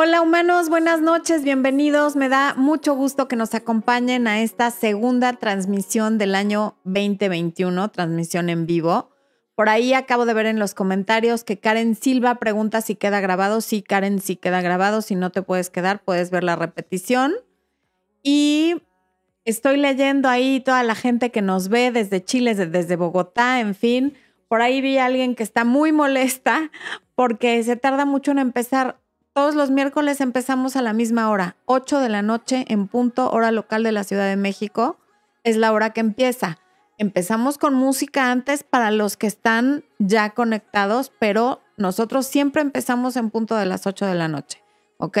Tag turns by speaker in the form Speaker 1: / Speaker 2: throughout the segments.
Speaker 1: Hola humanos, buenas noches, bienvenidos. Me da mucho gusto que nos acompañen a esta segunda transmisión del año 2021, transmisión en vivo. Por ahí acabo de ver en los comentarios que Karen Silva pregunta si queda grabado. Sí, Karen, sí queda grabado. Si no te puedes quedar, puedes ver la repetición. Y estoy leyendo ahí toda la gente que nos ve desde Chile, desde Bogotá, en fin. Por ahí vi a alguien que está muy molesta porque se tarda mucho en empezar. Todos los miércoles empezamos a la misma hora, 8 de la noche en punto, hora local de la Ciudad de México. Es la hora que empieza. Empezamos con música antes para los que están ya conectados, pero nosotros siempre empezamos en punto de las 8 de la noche, ¿ok?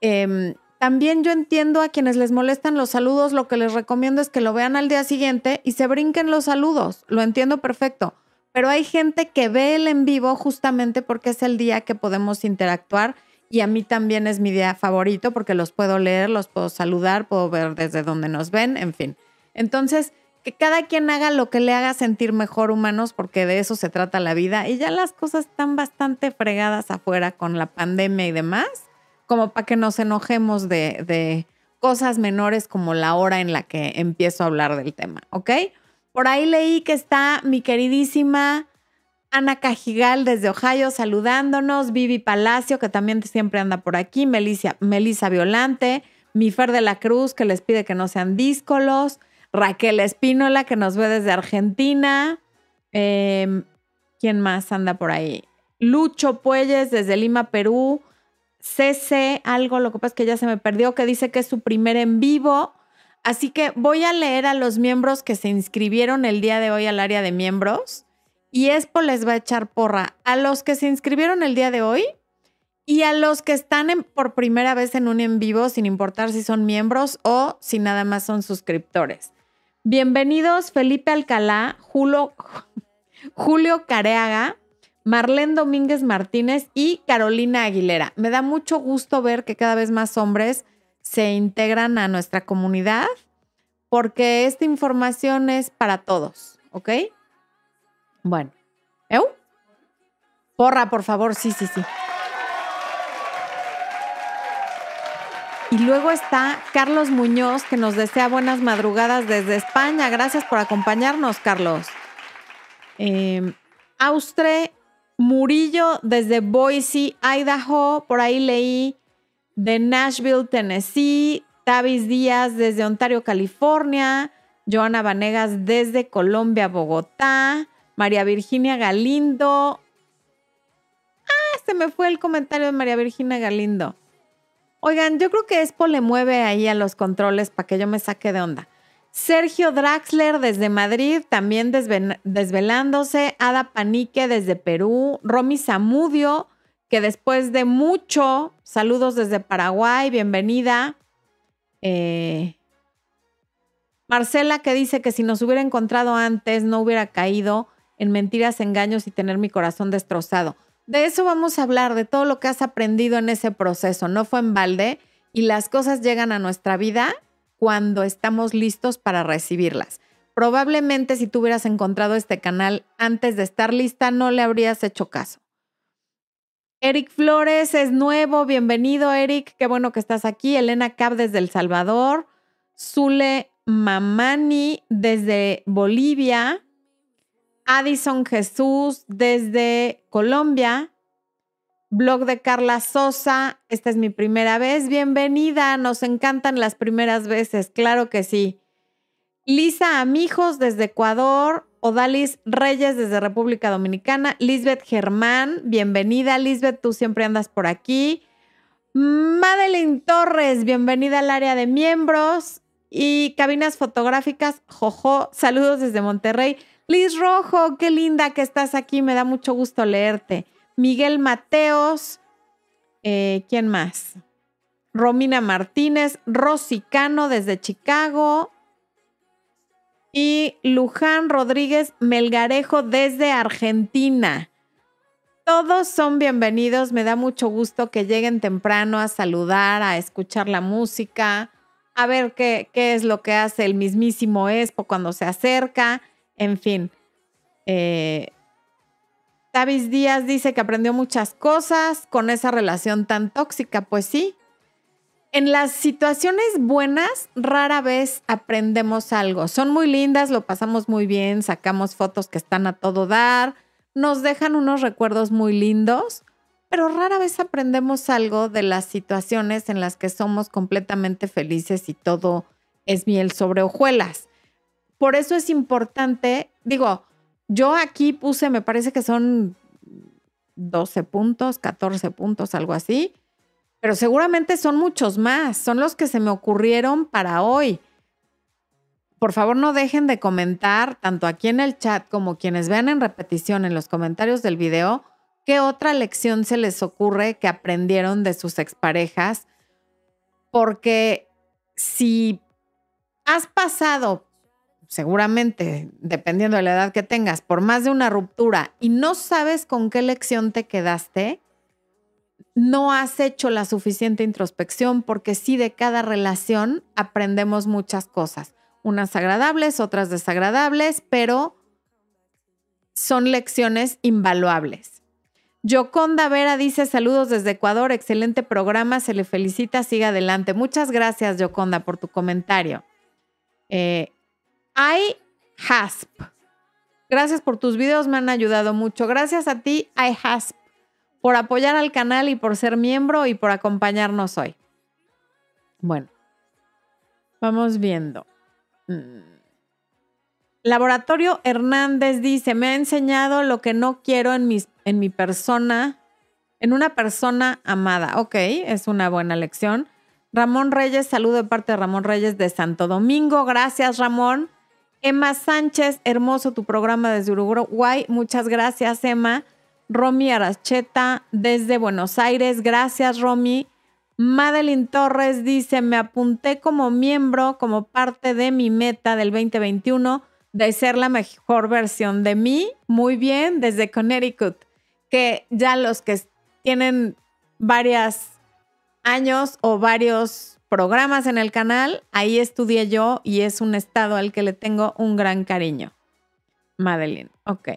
Speaker 1: Em, también yo entiendo a quienes les molestan los saludos, lo que les recomiendo es que lo vean al día siguiente y se brinquen los saludos, lo entiendo perfecto, pero hay gente que ve el en vivo justamente porque es el día que podemos interactuar y a mí también es mi día favorito porque los puedo leer, los puedo saludar, puedo ver desde donde nos ven, en fin. Entonces, que cada quien haga lo que le haga sentir mejor humanos porque de eso se trata la vida y ya las cosas están bastante fregadas afuera con la pandemia y demás, como para que nos enojemos de, de cosas menores como la hora en la que empiezo a hablar del tema, ¿ok? Por ahí leí que está mi queridísima Ana Cajigal desde Ohio saludándonos, Vivi Palacio, que también siempre anda por aquí, Melissa, Violante, mi Fer de la Cruz, que les pide que no sean díscolos, Raquel Espínola, que nos ve desde Argentina. Em, ¿Quién más anda por ahí? Lucho Puelles desde Lima, Perú. CC, algo, lo que pasa es que ya se me perdió, que dice que es su primer en vivo. Así que voy a leer a los miembros que se inscribieron el día de hoy al área de miembros y Expo les va a echar porra a los que se inscribieron el día de hoy y a los que están por primera vez en un en vivo, sin importar si son miembros o si nada más son suscriptores. Bienvenidos Felipe Alcalá, Julio, Julio Careaga, Marlene Domínguez Martínez y Carolina Aguilera. Me da mucho gusto ver que cada vez más hombres se integran a nuestra comunidad porque esta información es para todos, ¿ok? Bueno. ¿Eu? Porra, por favor, sí, sí, sí. Y luego está Carlos Muñoz, que nos desea buenas madrugadas desde España. Gracias por acompañarnos, Carlos. Eh, Austre Murillo desde Boise, Idaho. Por ahí leí de Nashville, Tennessee. Tavis Díaz desde Ontario, California. Joana Vanegas desde Colombia, Bogotá. María Virginia Galindo. Ah, se me fue el comentario de María Virginia Galindo. Oigan, yo creo que Expo le mueve ahí a los controles para que yo me saque de onda. Sergio Draxler desde Madrid, también desvelándose. Ada Panique desde Perú. Romy Zamudio, que después de mucho, saludos desde Paraguay, bienvenida. Eh, Marcela, que dice que si nos hubiera encontrado antes, no hubiera caído en mentiras, engaños y tener mi corazón destrozado. De eso vamos a hablar, de todo lo que has aprendido en ese proceso. No fue en balde y las cosas llegan a nuestra vida cuando estamos listos para recibirlas. Probablemente si tú hubieras encontrado este canal antes de estar lista, no le habrías hecho caso. Eric Flores es nuevo, bienvenido Eric, qué bueno que estás aquí. Elena Cab desde El Salvador. Zule Mamani desde Bolivia. Addison Jesús desde Colombia. Blog de Carla Sosa, esta es mi primera vez. Bienvenida, nos encantan las primeras veces, claro que sí. Lisa Amijos desde Ecuador. Odalis Reyes desde República Dominicana. Lisbeth Germán, bienvenida. Lisbeth, tú siempre andas por aquí. Madeline Torres, bienvenida al área de miembros. Y cabinas fotográficas, Jojo, saludos desde Monterrey. Liz Rojo, qué linda que estás aquí, me da mucho gusto leerte. Miguel Mateos, eh, ¿quién más? Romina Martínez, Rosy Cano desde Chicago y Luján Rodríguez Melgarejo desde Argentina. Todos son bienvenidos, me da mucho gusto que lleguen temprano a saludar, a escuchar la música, a ver qué, qué es lo que hace el mismísimo Expo cuando se acerca en fin, eh, Tavis Díaz dice que aprendió muchas cosas con esa relación tan tóxica. Pues sí. En las situaciones buenas, rara vez aprendemos algo. Son muy lindas, lo pasamos muy bien, sacamos fotos que están a todo dar, nos dejan unos recuerdos muy lindos, pero rara vez aprendemos algo de las situaciones en las que somos completamente felices y todo es miel sobre hojuelas. Por eso es importante, digo, yo aquí puse, me parece que son 12 puntos, 14 puntos, algo así, pero seguramente son muchos más, son los que se me ocurrieron para hoy. Por favor, no dejen de comentar, tanto aquí en el chat como quienes vean en repetición en los comentarios del video, qué otra lección se les ocurre que aprendieron de sus exparejas, porque si has pasado seguramente, dependiendo de la edad que tengas, por más de una ruptura y no sabes con qué lección te quedaste, no has hecho la suficiente introspección porque sí de cada relación aprendemos muchas cosas, unas agradables, otras desagradables, pero son lecciones invaluables. Yoconda Vera dice saludos desde Ecuador, excelente programa, se le felicita, siga adelante. Muchas gracias Yoconda por tu comentario. Eh, iHasp. Gracias por tus videos, me han ayudado mucho. Gracias a ti, iHasp, por apoyar al canal y por ser miembro y por acompañarnos hoy. Bueno, vamos viendo. Mm. Laboratorio Hernández dice, me ha enseñado lo que no quiero en, en mi persona, en una persona amada. Ok, es una buena lección. Ramón Reyes, saludo de parte de Ramón Reyes de Santo Domingo. Gracias, Ramón. Emma Sánchez, hermoso tu programa desde Uruguay. Muchas gracias, Emma. Romy Aracheta desde Buenos Aires. Gracias, Romy. Madeline Torres dice, me apunté como miembro, como parte de mi meta del 2021 de ser la mejor versión de mí. Muy bien, desde Connecticut. Que ya los que tienen varios años o varios programas en el canal, ahí estudié yo y es un estado al que le tengo un gran cariño. Madeline, ok.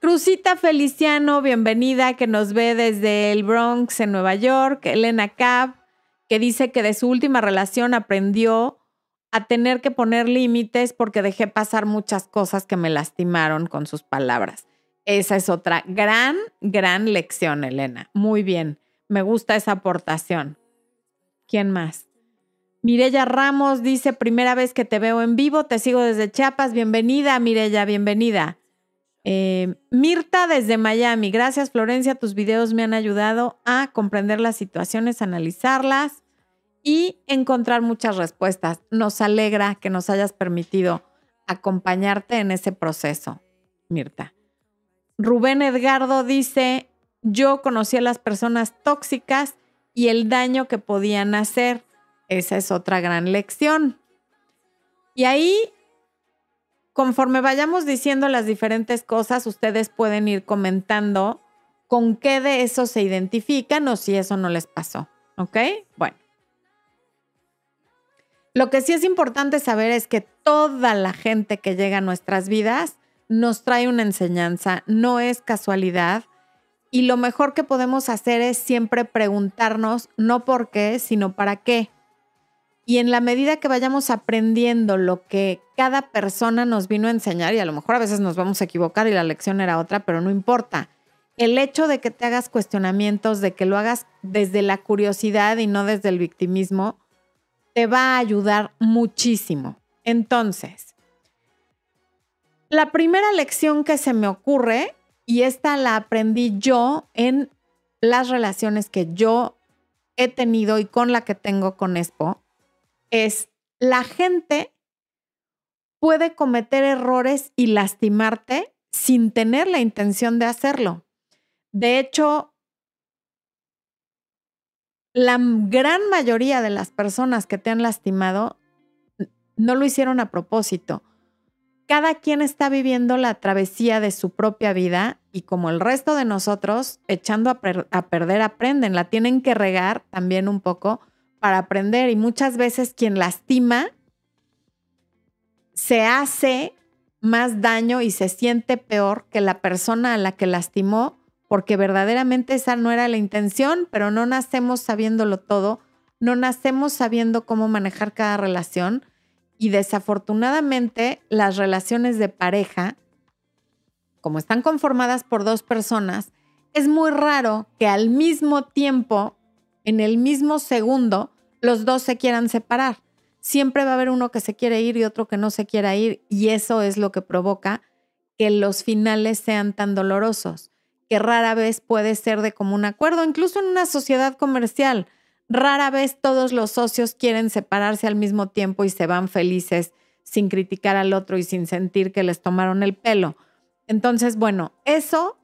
Speaker 1: Cruzita Feliciano, bienvenida, que nos ve desde el Bronx en Nueva York. Elena Cab, que dice que de su última relación aprendió a tener que poner límites porque dejé pasar muchas cosas que me lastimaron con sus palabras. Esa es otra gran, gran lección, Elena. Muy bien, me gusta esa aportación. ¿Quién más? Mirella Ramos dice, primera vez que te veo en vivo, te sigo desde Chiapas. Bienvenida, Mirella, bienvenida. Eh, Mirta desde Miami, gracias Florencia, tus videos me han ayudado a comprender las situaciones, analizarlas y encontrar muchas respuestas. Nos alegra que nos hayas permitido acompañarte en ese proceso, Mirta. Rubén Edgardo dice, yo conocí a las personas tóxicas y el daño que podían hacer. Esa es otra gran lección. Y ahí, conforme vayamos diciendo las diferentes cosas, ustedes pueden ir comentando con qué de eso se identifican o si eso no les pasó. ¿Ok? Bueno. Lo que sí es importante saber es que toda la gente que llega a nuestras vidas nos trae una enseñanza, no es casualidad. Y lo mejor que podemos hacer es siempre preguntarnos no por qué, sino para qué. Y en la medida que vayamos aprendiendo lo que cada persona nos vino a enseñar, y a lo mejor a veces nos vamos a equivocar y la lección era otra, pero no importa. El hecho de que te hagas cuestionamientos, de que lo hagas desde la curiosidad y no desde el victimismo, te va a ayudar muchísimo. Entonces, la primera lección que se me ocurre, y esta la aprendí yo en las relaciones que yo he tenido y con la que tengo con Expo, es la gente puede cometer errores y lastimarte sin tener la intención de hacerlo. De hecho, la gran mayoría de las personas que te han lastimado no lo hicieron a propósito. Cada quien está viviendo la travesía de su propia vida y como el resto de nosotros, echando a, perder, aprenden. La tienen que regar también un poco para aprender y muchas veces quien lastima se hace más daño y se siente peor que la persona a la que lastimó, porque verdaderamente esa no era la intención, pero no nacemos sabiéndolo todo, no nacemos sabiendo cómo manejar cada relación y desafortunadamente las relaciones de pareja, como están conformadas por dos personas, es muy raro que al mismo tiempo, en el mismo segundo, los dos se quieran separar. Siempre va a haber uno que se quiere ir y otro que no se quiera ir y eso es lo que provoca que los finales sean tan dolorosos, que rara vez puede ser de común acuerdo, incluso en una sociedad comercial. Rara vez todos los socios quieren separarse al mismo tiempo y se van felices sin criticar al otro y sin sentir que les tomaron el pelo. Entonces, bueno, eso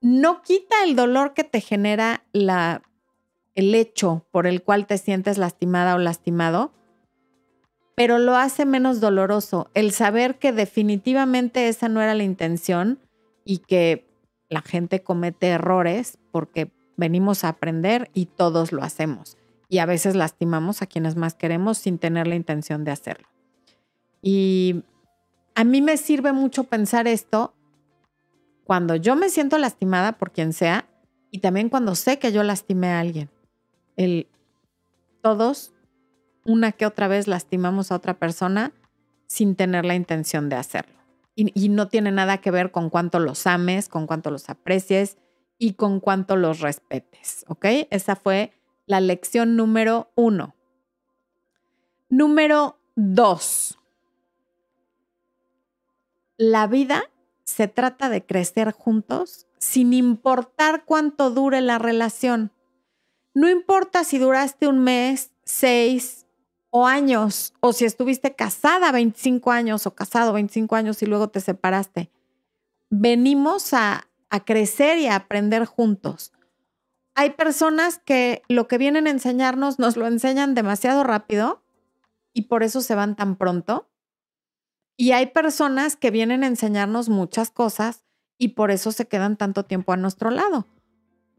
Speaker 1: no quita el dolor que te genera la, el hecho por el cual te sientes lastimada o lastimado, pero lo hace menos doloroso el saber que definitivamente esa no era la intención y que la gente comete errores porque venimos a aprender y todos lo hacemos. Y a veces lastimamos a quienes más queremos sin tener la intención de hacerlo. Y a mí me sirve mucho pensar esto cuando yo me siento lastimada por quien sea y también cuando sé que yo lastimé a alguien. El, todos, una que otra vez, lastimamos a otra persona sin tener la intención de hacerlo. Y, no tiene nada que ver con cuánto los ames, con cuánto los aprecies, y con cuánto los respetes, ¿ok? Esa fue la lección número uno. Número dos. La vida se trata de crecer juntos sin importar cuánto dure la relación. No importa si duraste un mes, seis o años, o si estuviste casada 25 años o casado 25 años y luego te separaste. Venimos a a crecer y a aprender juntos. Hay personas que lo que vienen a enseñarnos nos lo enseñan demasiado rápido y por eso se van tan pronto. Y hay personas que vienen a enseñarnos muchas cosas y por eso se quedan tanto tiempo a nuestro lado.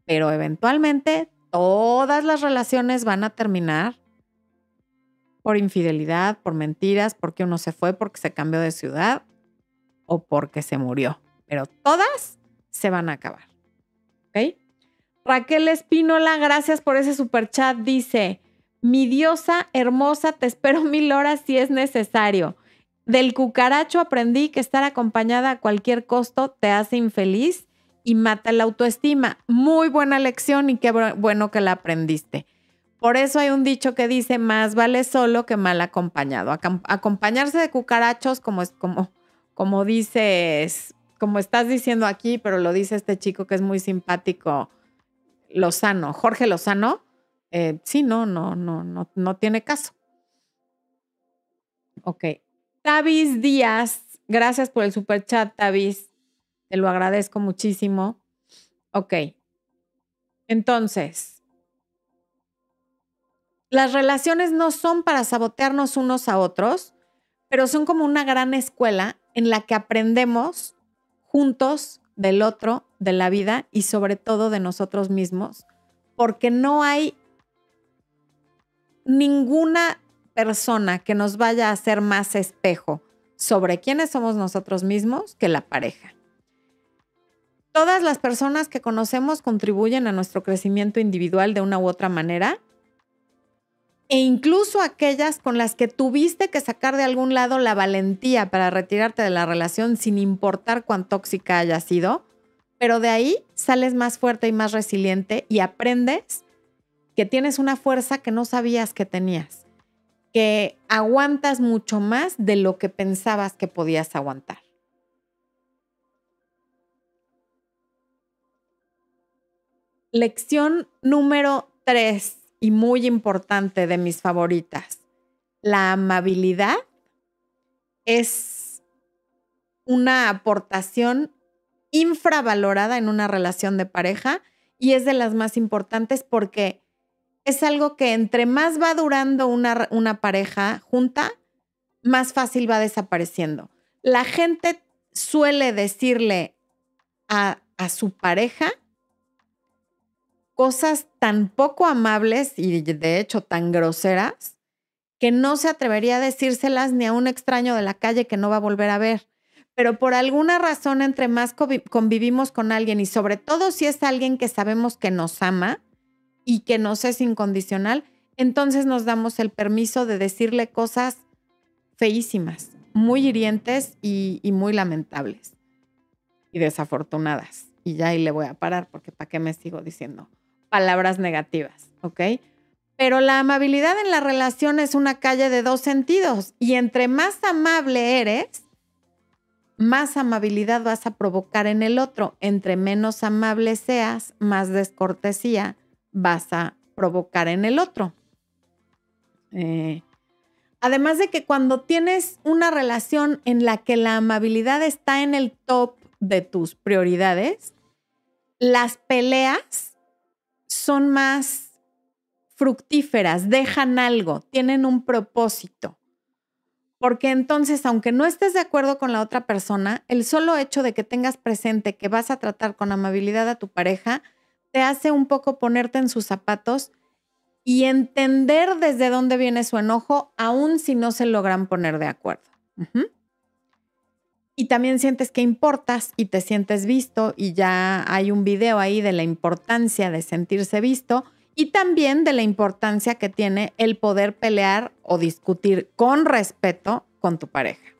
Speaker 1: Pero eventualmente todas las relaciones van a terminar por infidelidad, por mentiras, porque uno se fue, porque se cambió de ciudad o porque se murió. Pero todas se van a acabar. Raquel Espínola, gracias por ese super chat. Dice: Mi diosa hermosa, te espero mil horas si es necesario. Del cucaracho aprendí que estar acompañada a cualquier costo te hace infeliz y mata la autoestima. Muy buena lección y qué bueno que la aprendiste. Por eso hay un dicho que dice, más vale solo que mal acompañado. Acompañarse de cucarachos, como, es, como, como dices como estás diciendo aquí, pero lo dice este chico que es muy simpático, Lozano, Jorge Lozano, eh, sí, no, no, no, no, no tiene caso. Ok. Tavis Díaz, gracias por el super chat, Tavis. Te lo agradezco muchísimo. Ok. Entonces, las relaciones no son para sabotearnos unos a otros, pero son como una gran escuela en la que aprendemos juntos del otro, de la vida y sobre todo de nosotros mismos, porque no hay ninguna persona que nos vaya a hacer más espejo sobre quiénes somos nosotros mismos que la pareja. Todas las personas que conocemos contribuyen a nuestro crecimiento individual de una u otra manera e incluso aquellas con las que tuviste que sacar de algún lado la valentía para retirarte de la relación sin importar cuán tóxica haya sido, pero de ahí sales más fuerte y más resiliente y aprendes que tienes una fuerza que no sabías que tenías, que aguantas mucho más de lo que pensabas que podías aguantar. Lección número 3 y muy importante de mis favoritas. La amabilidad es una aportación infravalorada en una relación de pareja y es de las más importantes porque es algo que entre más va durando una, una pareja junta, más fácil va desapareciendo. La gente suele decirle a, a su pareja cosas tan poco amables y de hecho tan groseras que no se atrevería a decírselas ni a un extraño de la calle que no va a volver a ver. pero por alguna razón entre más convivimos con alguien y sobre todo si es alguien que sabemos que nos ama y que nos es incondicional, entonces nos damos el permiso de decirle cosas feísimas, muy hirientes y, muy lamentables y desafortunadas. Y ya ahí le voy a parar porque ¿para qué me sigo diciendo palabras negativas? ¿Ok? Pero la amabilidad en la relación es una calle de dos sentidos y entre más amable eres, más amabilidad vas a provocar en el otro. Entre menos amable seas, más descortesía vas a provocar en el otro. Eh, además de que cuando tienes una relación en la que la amabilidad está en el top de tus prioridades, las peleas son más fructíferas, dejan algo, tienen un propósito. Porque entonces, aunque no estés de acuerdo con la otra persona, el solo hecho de que tengas presente que vas a tratar con amabilidad a tu pareja, te hace un poco ponerte en sus zapatos y entender desde dónde viene su enojo, aun si no se logran poner de acuerdo. Y también sientes que importas y te sientes visto y ya hay un video ahí de la importancia de sentirse visto y también de la importancia que tiene el poder pelear o discutir con respeto con tu pareja.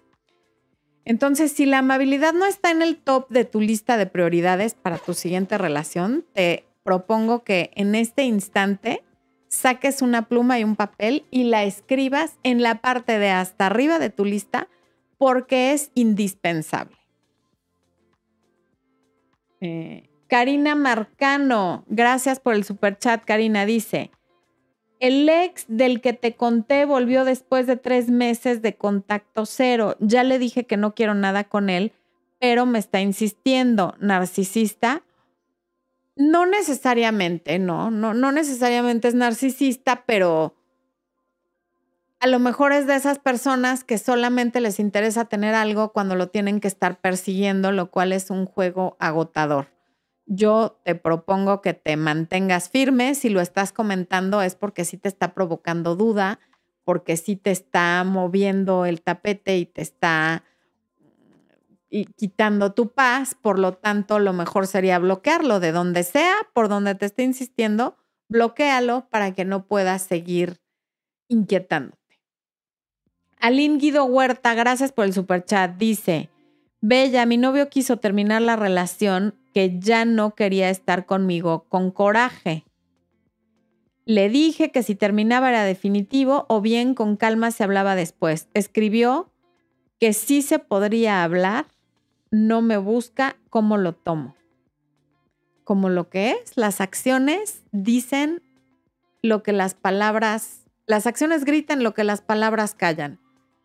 Speaker 1: Entonces, si la amabilidad no está en el top de tu lista de prioridades para tu siguiente relación, te propongo que en este instante saques una pluma y un papel y la escribas en la parte de hasta arriba de tu lista porque es indispensable. Eh, Karina Marcano, gracias por el super chat. Karina dice: El ex del que te conté volvió después de tres meses de contacto cero. Ya le dije que no quiero nada con él, pero me está insistiendo. Narcisista. No necesariamente, no, no, no necesariamente es narcisista, pero a lo mejor es de esas personas que solamente les interesa tener algo cuando lo tienen que estar persiguiendo, lo cual es un juego agotador yo te propongo que te mantengas firme. Si lo estás comentando es porque sí te está provocando duda, porque sí te está moviendo el tapete y te está quitando tu paz. Por lo tanto, lo mejor sería bloquearlo de donde sea, por donde te esté insistiendo, bloquealo para que no puedas seguir inquietándote. Aline Guido Huerta, gracias por el superchat. Dice, Bella, mi novio quiso terminar la relación que ya no quería estar conmigo con coraje. Le dije que si terminaba era definitivo o bien con calma se hablaba después. Escribió que sí se podría hablar, no me busca cómo lo tomo. Como lo que es, las acciones dicen lo que las palabras, las acciones gritan lo que las palabras callan.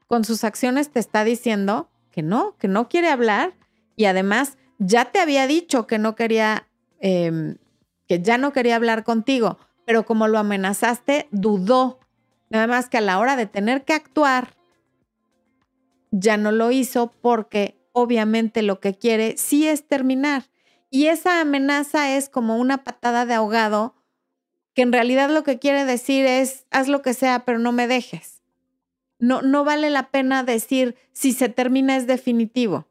Speaker 1: Con sus acciones te está diciendo que no, que no quiere hablar y además ya te había dicho que no quería, em, que ya no quería hablar contigo, pero como lo amenazaste, dudó. Nada más que a la hora de tener que actuar, ya no lo hizo porque obviamente lo que quiere sí es terminar. Y esa amenaza es como una patada de ahogado que en realidad lo que quiere decir es, haz lo que sea, pero no me dejes. No, no vale la pena decir, si se termina es definitivo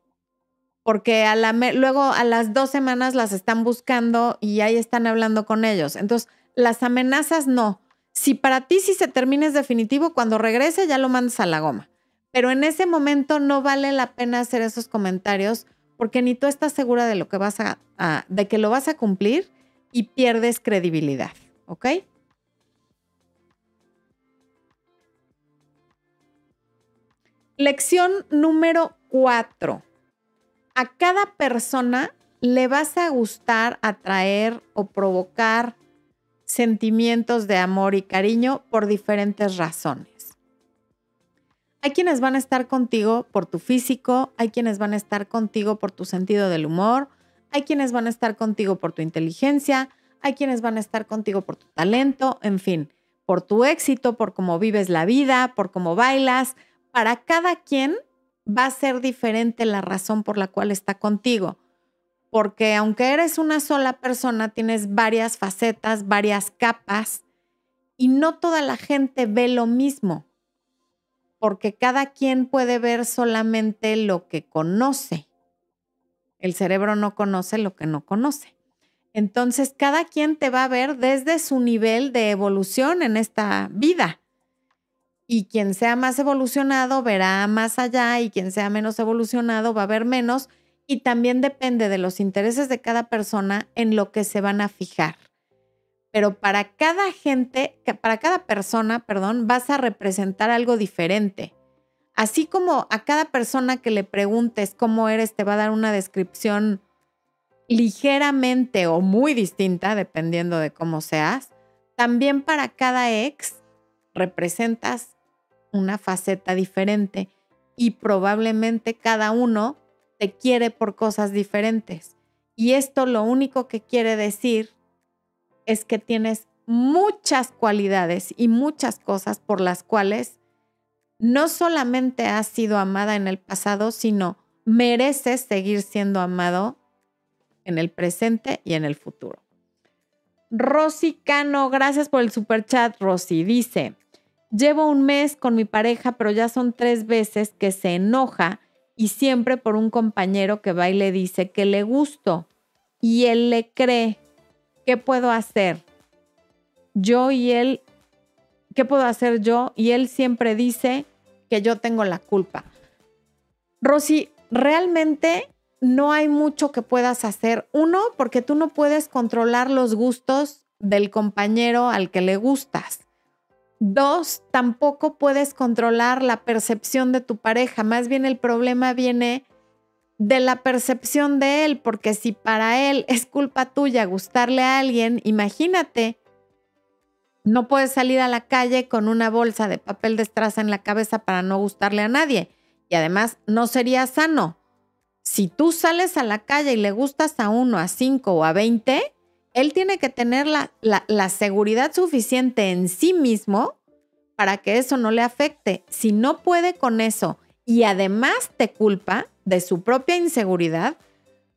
Speaker 1: porque a luego a las dos semanas las están buscando y ahí están hablando con ellos. Entonces, las amenazas no. Si para ti si se termina es definitivo, cuando regrese ya lo mandas a la goma. Pero en ese momento no vale la pena hacer esos comentarios porque ni tú estás segura de lo que vas a, de que lo vas a cumplir y pierdes credibilidad, ¿ok? Lección número cuatro a cada persona le vas a gustar, atraer o provocar sentimientos de amor y cariño por diferentes razones. Hay quienes van a estar contigo por tu físico, hay quienes van a estar contigo por tu sentido del humor, hay quienes van a estar contigo por tu inteligencia, hay quienes van a estar contigo por tu talento, en fin, por tu éxito, por cómo vives la vida, por cómo bailas. Para cada quien va a ser diferente la razón por la cual está contigo. Porque aunque eres una sola persona, tienes varias facetas, varias capas y no toda la gente ve lo mismo. porque cada quien puede ver solamente lo que conoce. El cerebro no conoce lo que no conoce. Entonces, cada quien te va a ver desde su nivel de evolución en esta vida. Y quien sea más evolucionado verá más allá y quien sea menos evolucionado va a ver menos. Y también depende de los intereses de cada persona en lo que se van a fijar. Pero para cada gente, para cada persona, perdón, vas a representar algo diferente. Así como a cada persona que le preguntes cómo eres, te va a dar una descripción ligeramente o muy distinta, dependiendo de cómo seas, también para cada ex representas una faceta diferente y probablemente cada uno te quiere por cosas diferentes. Y esto lo único que quiere decir es que tienes muchas cualidades y muchas cosas por las cuales no solamente has sido amada en el pasado, sino mereces seguir siendo amado en el presente y en el futuro. Rosy Cano, gracias por el super chat, Rosy. Dice, llevo un mes con mi pareja, pero ya son tres veces que se enoja y siempre por un compañero que va y le dice que le gusto y él le cree. ¿Qué puedo hacer? Yo y él, ¿qué puedo hacer yo? Y él siempre dice que yo tengo la culpa. Rosy, realmente no hay mucho que puedas hacer. Uno, porque tú no puedes controlar los gustos del compañero al que le gustas. Dos, tampoco puedes controlar la percepción de tu pareja. Más bien el problema viene de la percepción de él, porque si para él es culpa tuya gustarle a alguien, imagínate, no puedes salir a la calle con una bolsa de papel de estraza en la cabeza para no gustarle a nadie. Y además no sería sano si tú sales a la calle y le gustas a uno, a cinco o a veinte, él tiene que tener la, seguridad suficiente en sí mismo para que eso no le afecte. Si no puede con eso y además te culpa de su propia inseguridad,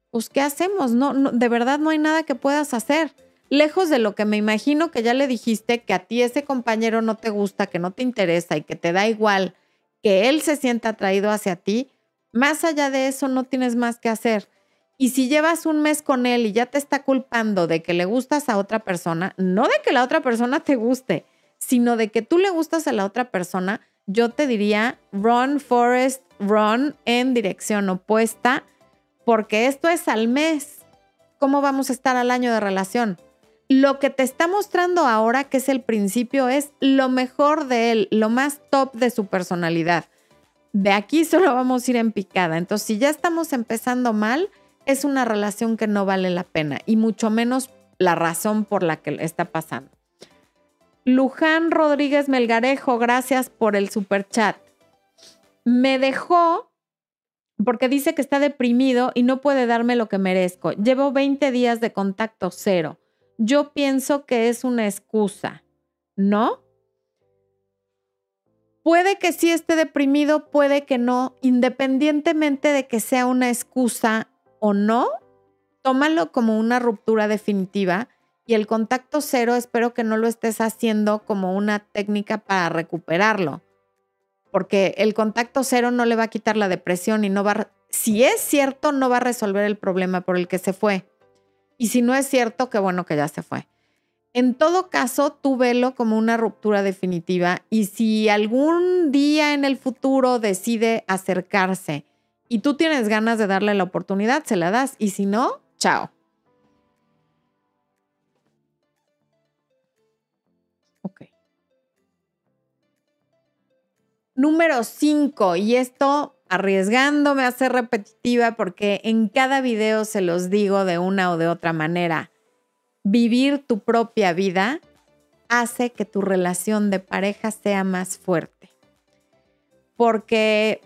Speaker 1: pues ¿qué hacemos? No, de verdad no hay nada que puedas hacer. Lejos de lo que me imagino que ya le dijiste que a ti ese compañero no te gusta, que no te interesa y que te da igual que él se sienta atraído hacia ti, más allá de eso, no tienes más que hacer. Y si llevas un mes con él y ya te está culpando de que le gustas a otra persona, no de que la otra persona te guste, sino de que tú le gustas a la otra persona, yo te diría, run, Forest, run en dirección opuesta, porque esto es al mes. ¿Cómo vamos a estar al año de relación? Lo que te está mostrando ahora, que es el principio, es lo mejor de él, lo más top de su personalidad de aquí solo vamos a ir en picada. Entonces, si ya estamos empezando mal, es una relación que no vale la pena y mucho menos la razón por la que está pasando. Luján Rodríguez Melgarejo, gracias por el super chat. Me dejó porque dice que está deprimido y no puede darme lo que merezco. Llevo 20 días de contacto cero. Yo pienso que es una excusa, ¿no? Puede que sí esté deprimido, puede que no, independientemente de que sea una excusa o no, tómalo como una ruptura definitiva y el contacto cero espero que no lo estés haciendo como una técnica para recuperarlo, porque el contacto cero no le va a quitar la depresión y no va, si es cierto, no va a resolver el problema por el que se fue. Y si no es cierto, qué bueno que ya se fue. En todo caso, tú velo como una ruptura definitiva y si algún día en el futuro decide acercarse y tú tienes ganas de darle la oportunidad, se la das y si no, chao. Ok. Número 5, y esto arriesgándome a ser repetitiva porque en cada video se los digo de una o de otra manera vivir tu propia vida hace que tu relación de pareja sea más fuerte. Porque,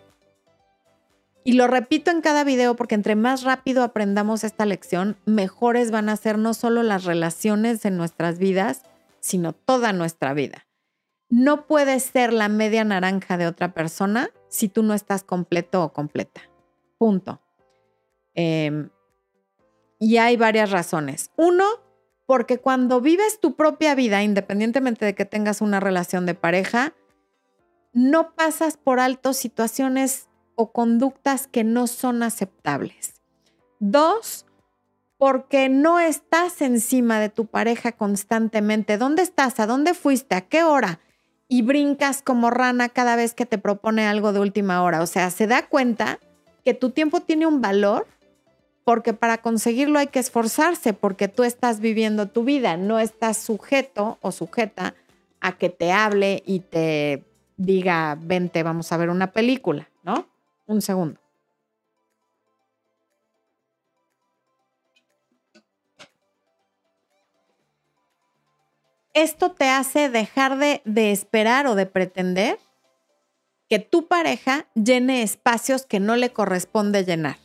Speaker 1: y lo repito en cada video, porque entre más rápido aprendamos esta lección, mejores van a ser no solo las relaciones en nuestras vidas, sino toda nuestra vida. No puedes ser la media naranja de otra persona si tú no estás completo o completa. Punto. Em, y hay varias razones. Uno, porque cuando vives tu propia vida, independientemente de que tengas una relación de pareja, no pasas por alto situaciones o conductas que no son aceptables. Dos, porque no estás encima de tu pareja constantemente. ¿Dónde estás? ¿A dónde fuiste? ¿A qué hora? Y brincas como rana cada vez que te propone algo de última hora. O sea, se da cuenta que tu tiempo tiene un valor porque para conseguirlo hay que esforzarse, porque tú estás viviendo tu vida, no estás sujeto o sujeta a que te hable y te diga, vente, vamos a ver una película, ¿no? Un segundo. Esto te hace dejar de, de esperar o de pretender que tu pareja llene espacios que no le corresponde llenar.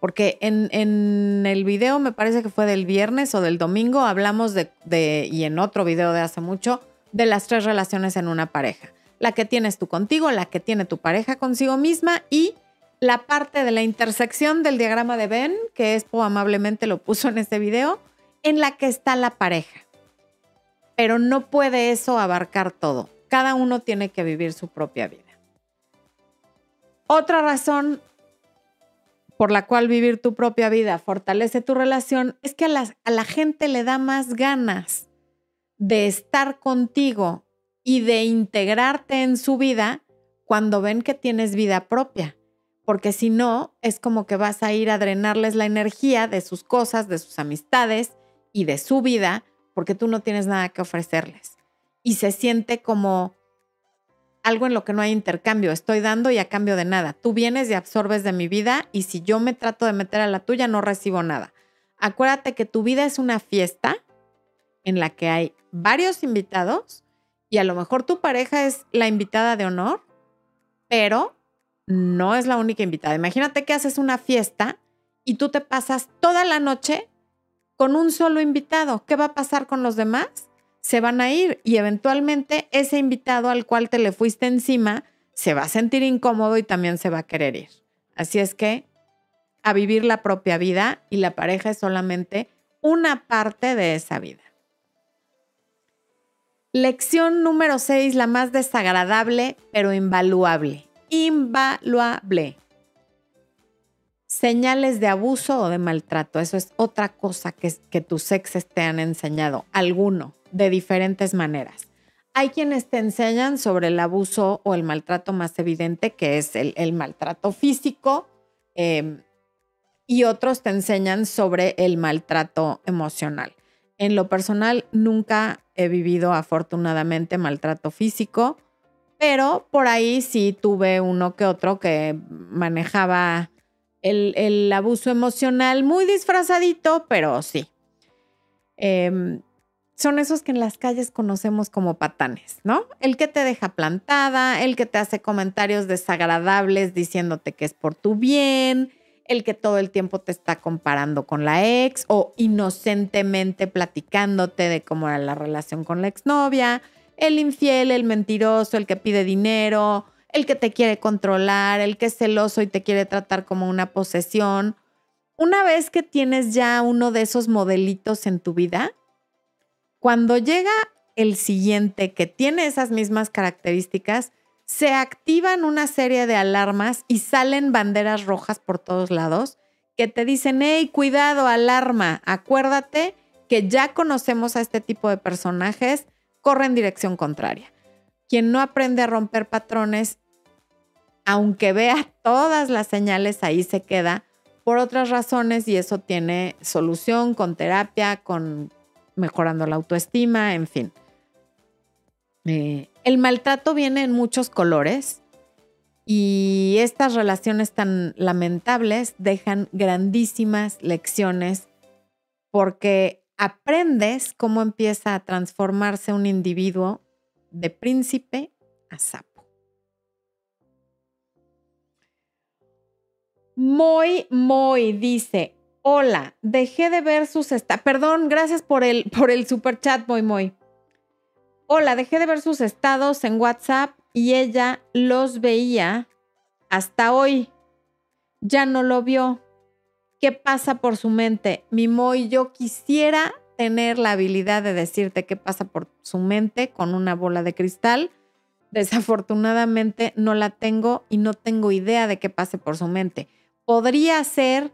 Speaker 1: Porque en, en, el video, me parece que fue del viernes o del domingo, hablamos de, de, y en otro video de hace mucho, de las tres relaciones en una pareja. La que tienes tú contigo, la que tiene tu pareja consigo misma y la parte de la intersección del diagrama de Ben, que Expo amablemente lo puso en este video, en la que está la pareja. Pero no puede eso abarcar todo. Cada uno tiene que vivir su propia vida. Otra razón por la cual vivir tu propia vida fortalece tu relación es que a a la gente le da más ganas de estar contigo y de integrarte en su vida cuando ven que tienes vida propia. Porque si no, es como que vas a ir a drenarles la energía de sus cosas, de sus amistades y de su vida, porque tú no tienes nada que ofrecerles. Y se siente como algo en lo que no hay intercambio. Estoy dando y a cambio de nada. Tú vienes y absorbes de mi vida y si yo me trato de meter a la tuya, no recibo nada. Acuérdate que tu vida es una fiesta en la que hay varios invitados y a lo mejor tu pareja es la invitada de honor, pero no es la única invitada. Imagínate que haces una fiesta y tú te pasas toda la noche con un solo invitado. ¿Qué va a pasar con los demás? se van a ir y eventualmente ese invitado al cual te le fuiste encima se va a sentir incómodo y también se va a querer ir. Así es que a vivir la propia vida y la pareja es solamente una parte de esa vida. Lección número 6, la más desagradable pero invaluable. Invaluable. Señales de abuso o de maltrato. Eso es otra cosa que, que tus exes te han enseñado. Alguno de diferentes maneras. Hay quienes te enseñan sobre el abuso o el maltrato más evidente, que es el, maltrato físico, em, y otros te enseñan sobre el maltrato emocional. En lo personal, nunca he vivido afortunadamente maltrato físico, pero por ahí sí tuve uno que otro que manejaba el, abuso emocional muy disfrazadito, pero sí. Em, son esos que en las calles conocemos como patanes, ¿no? El que te deja plantada, el que te hace comentarios desagradables diciéndote que es por tu bien, el que todo el tiempo te está comparando con la ex o inocentemente platicándote de cómo era la relación con la exnovia, el infiel, el mentiroso, el que pide dinero, el que te quiere controlar, el que es celoso y te quiere tratar como una posesión. Una vez que tienes ya uno de esos modelitos en tu vida, cuando llega el siguiente que tiene esas mismas características, se activan una serie de alarmas y salen banderas rojas por todos lados que te dicen, hey, cuidado, alarma, acuérdate que ya conocemos a este tipo de personajes, corre en dirección contraria. Quien no aprende a romper patrones, aunque vea todas las señales, ahí se queda por otras razones y eso tiene solución con terapia, con mejorando la autoestima, en fin. Eh, el maltrato viene en muchos colores y estas relaciones tan lamentables dejan grandísimas lecciones porque aprendes cómo empieza a transformarse un individuo de príncipe a sapo. Muy, muy, dice, Hola, dejé de ver sus. Perdón, gracias por el, por el super chat, muy. Hola, dejé de ver sus estados en WhatsApp y ella los veía hasta hoy. Ya no lo vio. ¿Qué pasa por su mente? Mi Moy, yo quisiera tener la habilidad de decirte qué pasa por su mente con una bola de cristal, desafortunadamente no la tengo y no tengo idea de qué pase por su mente. Podría ser,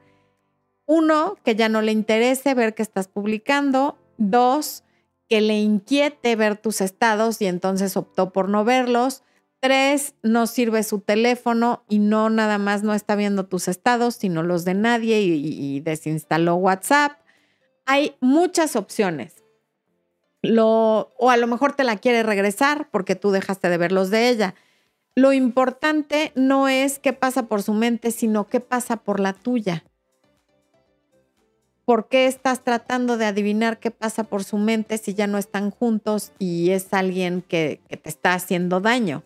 Speaker 1: uno, que ya no le interese ver que estás publicando, dos, que le inquiete ver tus estados y entonces optó por no verlos, tres, no sirve su teléfono y no nada más no está viendo tus estados, sino los de nadie y, desinstaló WhatsApp. Hay muchas opciones lo, o a lo mejor te la quiere regresar porque tú dejaste de ver los de ella. Lo importante no es qué pasa por su mente, sino qué pasa por la tuya. ¿Por qué estás tratando de adivinar qué pasa por su mente si ya no están juntos y es alguien que, te está haciendo daño?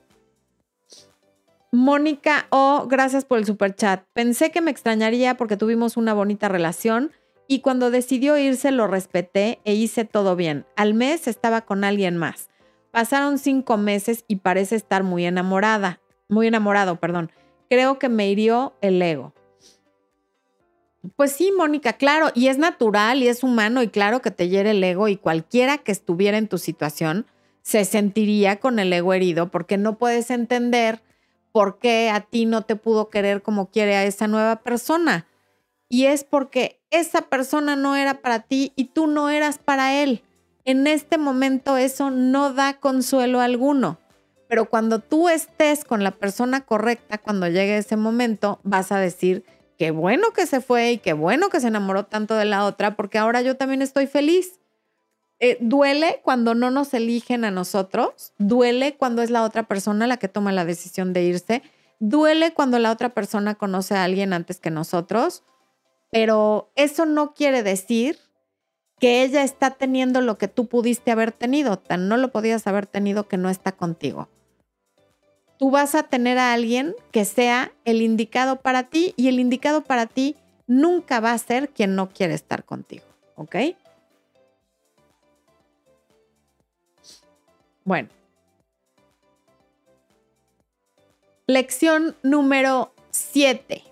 Speaker 1: Mónica O, oh, gracias por el super chat. Pensé que me extrañaría porque tuvimos una bonita relación y cuando decidió irse lo respeté e hice todo bien. Al mes estaba con alguien más. Pasaron cinco meses y parece estar muy enamorada, muy enamorado, perdón. Creo que me hirió el ego. Pues sí, Mónica, claro, y es natural y es humano y claro que te hiere el ego y cualquiera que estuviera en tu situación se sentiría con el ego herido porque no puedes entender por qué a ti no te pudo querer como quiere a esa nueva persona. Y es porque esa persona no era para ti y tú no eras para él. En este momento eso no da consuelo alguno. Pero cuando tú estés con la persona correcta, cuando llegue ese momento, vas a decir, qué bueno que se fue y qué bueno que se enamoró tanto de la otra, porque ahora yo también estoy feliz. Eh, duele cuando no nos eligen a nosotros, duele cuando es la otra persona la que toma la decisión de irse, duele cuando la otra persona conoce a alguien antes que nosotros, pero eso no quiere decir que ella está teniendo lo que tú pudiste haber tenido, tan no lo podías haber tenido que no está contigo. Tú vas a tener a alguien que sea el indicado para ti y el indicado para ti nunca va a ser quien no quiere estar contigo, ¿ok? Bueno. Lección número 7.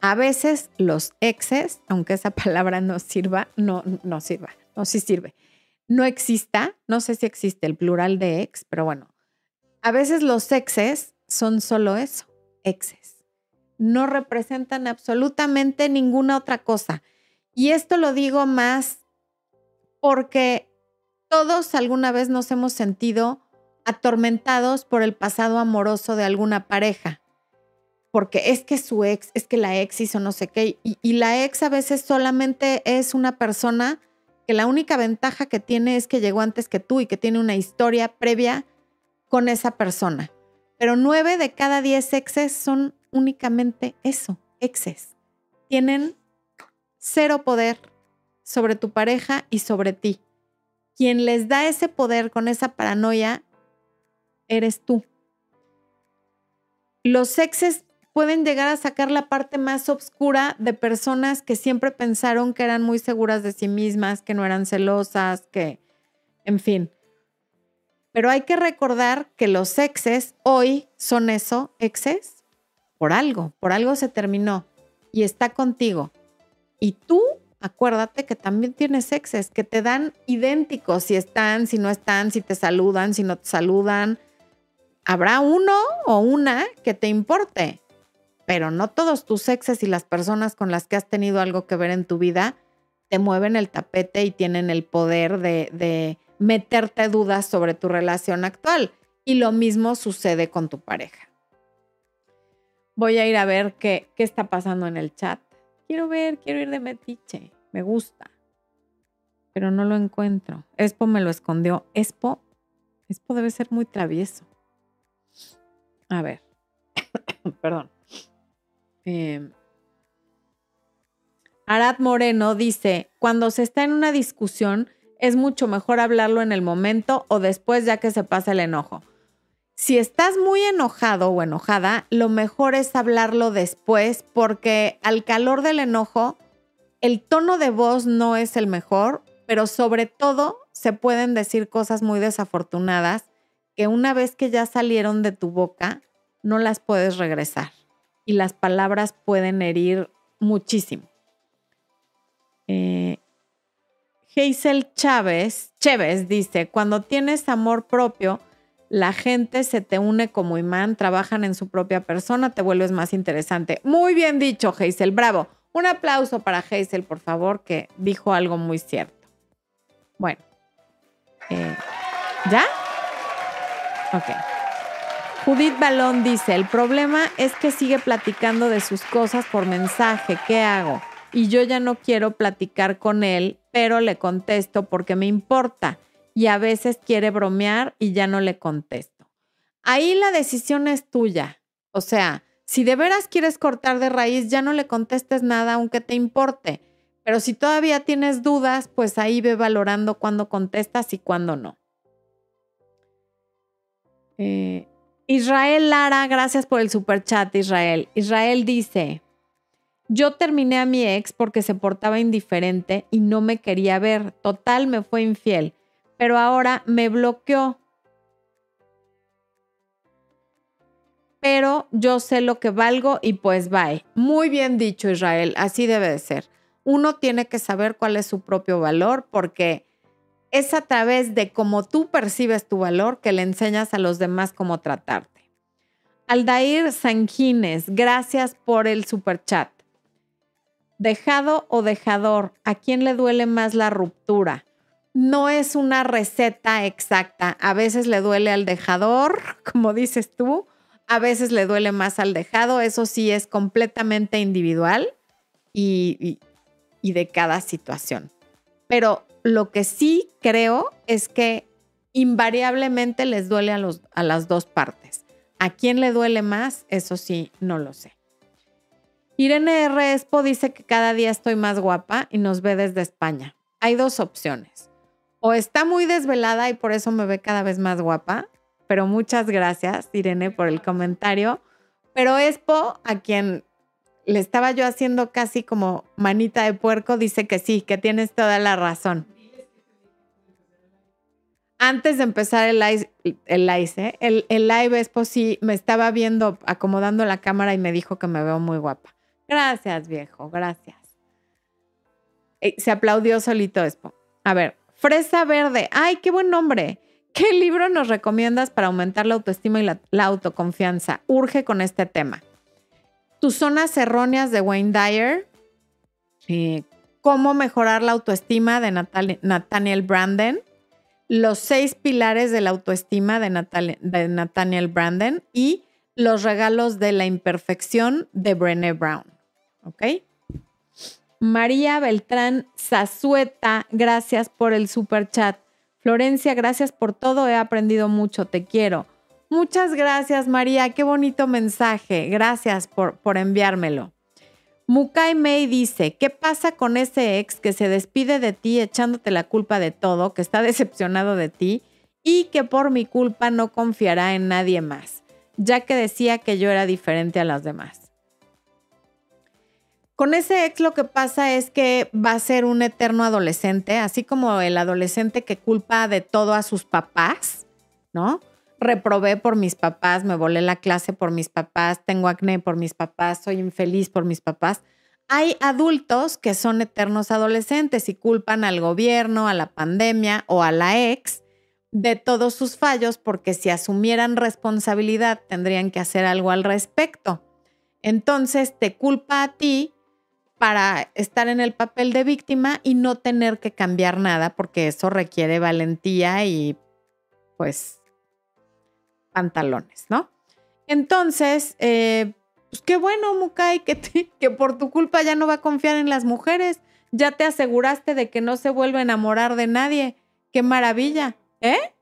Speaker 1: A veces los exes, aunque esa palabra no sirva, no, no sirva, no sí sirve, no exista, no sé si existe el plural de ex, pero bueno, a veces los exes son solo eso, exes. No representan absolutamente ninguna otra cosa. Y esto lo digo más porque todos alguna vez nos hemos sentido atormentados por el pasado amoroso de alguna pareja porque es que su ex, es que la ex hizo no sé qué, y, la ex a veces solamente es una persona que la única ventaja que tiene es que llegó antes que tú y que tiene una historia previa con esa persona. Pero nueve de cada diez exes son únicamente eso, exes. Tienen cero poder sobre tu pareja y sobre ti. Quien les da ese poder con esa paranoia eres tú. Los exes pueden llegar a sacar la parte más oscura de personas que siempre pensaron que eran muy seguras de sí mismas, que no eran celosas, que, en fin. Pero hay que recordar que los exes hoy son eso, exes, por algo, por algo se terminó y está contigo. Y tú, acuérdate que también tienes exes que te dan idénticos, si están, si no están, si te saludan, si no te saludan. Habrá uno o una que te importe, pero no todos tus exes y las personas con las que has tenido algo que ver en tu vida te mueven el tapete y tienen el poder de, meterte dudas sobre tu relación actual. Y lo mismo sucede con tu pareja. Voy a ir a ver qué, qué está pasando en el chat. Quiero ver, quiero ir de metiche. Me gusta. Pero no lo encuentro. Expo me lo escondió. Expo, Expo debe ser muy travieso. A ver. Perdón. Eh, Arad Moreno dice, cuando se está en una discusión es mucho mejor hablarlo en el momento o después ya que se pasa el enojo. Si estás muy enojado o enojada, lo mejor es hablarlo después porque al calor del enojo, el tono de voz no es el mejor, pero sobre todo se pueden decir cosas muy desafortunadas que una vez que ya salieron de tu boca, no las puedes regresar y las palabras pueden herir muchísimo. Eh, Hazel Chávez, Chávez dice, cuando tienes amor propio, La gente se te une como imán, trabajan en su propia persona, te vuelves más interesante. Muy bien dicho, Hazel, bravo. Un aplauso para Hazel, por favor, que dijo algo muy cierto. Bueno, eh, ¿ya? Ok. Judith Balón dice, el problema es que sigue platicando de sus cosas por mensaje, ¿qué hago? Y yo ya no quiero platicar con él, pero le contesto porque me importa y a veces quiere bromear y ya no le contesto. Ahí la decisión es tuya. O sea, si de veras quieres cortar de raíz, ya no le contestes nada aunque te importe. Pero si todavía tienes dudas, pues ahí ve valorando cuándo contestas y cuándo no. Eh, Israel Lara, gracias por el super chat, Israel. Israel dice, yo terminé a mi ex porque se portaba indiferente y no me quería ver. Total, me fue infiel. Pero ahora me bloqueó. Pero yo sé lo que valgo y pues bye. Muy bien dicho, Israel. Así debe de ser. Uno tiene que saber cuál es su propio valor porque es a través de cómo tú percibes tu valor que le enseñas a los demás cómo tratarte. Aldair Sanjines, gracias por el super chat. Dejado o dejador, ¿a quién le duele más la ruptura? No es una receta exacta. A veces le duele al dejador, como dices tú, a veces le duele más al dejado. Eso sí es completamente individual y, de cada situación. Pero lo que sí creo es que invariablemente les duele a las dos partes. ¿A quién le duele más? Eso sí, no lo sé. Irene R. Espo dice que cada día estoy más guapa y nos ve desde España. Hay dos opciones. O está muy desvelada y por eso me ve cada vez más guapa, pero muchas gracias, Irene, por el comentario. Pero Espo, a quien le estaba yo haciendo casi como manita de puerco, dice que sí, que tienes toda la razón antes de empezar el live, el live, ¿eh? el, el live Expo sí me estaba viendo, acomodando la cámara y me dijo que me veo muy guapa. Gracias, viejo, gracias. Eh, se aplaudió solito Expo. A ver, Fresa Verde. Ay, qué buen nombre. ¿Qué libro nos recomiendas para aumentar la autoestima y la, autoconfianza? Urge con este tema. Tus zonas erróneas de Wayne Dyer. Eh, cómo mejorar la autoestima de Nathaniel Branden los seis pilares de la autoestima de, Nathaniel Branden y los regalos de la imperfección de Brené Brown. ¿Ok? María Beltrán Zazueta, gracias por el super chat. Florencia, gracias por todo, he aprendido mucho, te quiero. Muchas gracias, María, qué bonito mensaje. Gracias por, por enviármelo. Mukai Mei dice, ¿qué pasa con ese ex que se despide de ti echándote la culpa de todo, que está decepcionado de ti y que por mi culpa no confiará en nadie más, ya que decía que yo era diferente a las demás? Con ese ex lo que pasa es que va a ser un eterno adolescente, así como el adolescente que culpa de todo a sus papás, ¿no? reprobé por mis papás, me volé la clase por mis papás, tengo acné por mis papás, soy infeliz por mis papás. Hay adultos que son eternos adolescentes y culpan al gobierno, a la pandemia o a la ex de todos sus fallos porque si asumieran responsabilidad tendrían que hacer algo al respecto. Entonces te culpa a ti para estar en el papel de víctima y no tener que cambiar nada porque eso requiere valentía y pues pantalones, ¿no? Entonces, eh, pues qué bueno, Mukai, que, que por tu culpa ya no va a confiar en las mujeres. Ya te aseguraste de que no se vuelve a enamorar de nadie. Qué maravilla, ¿eh?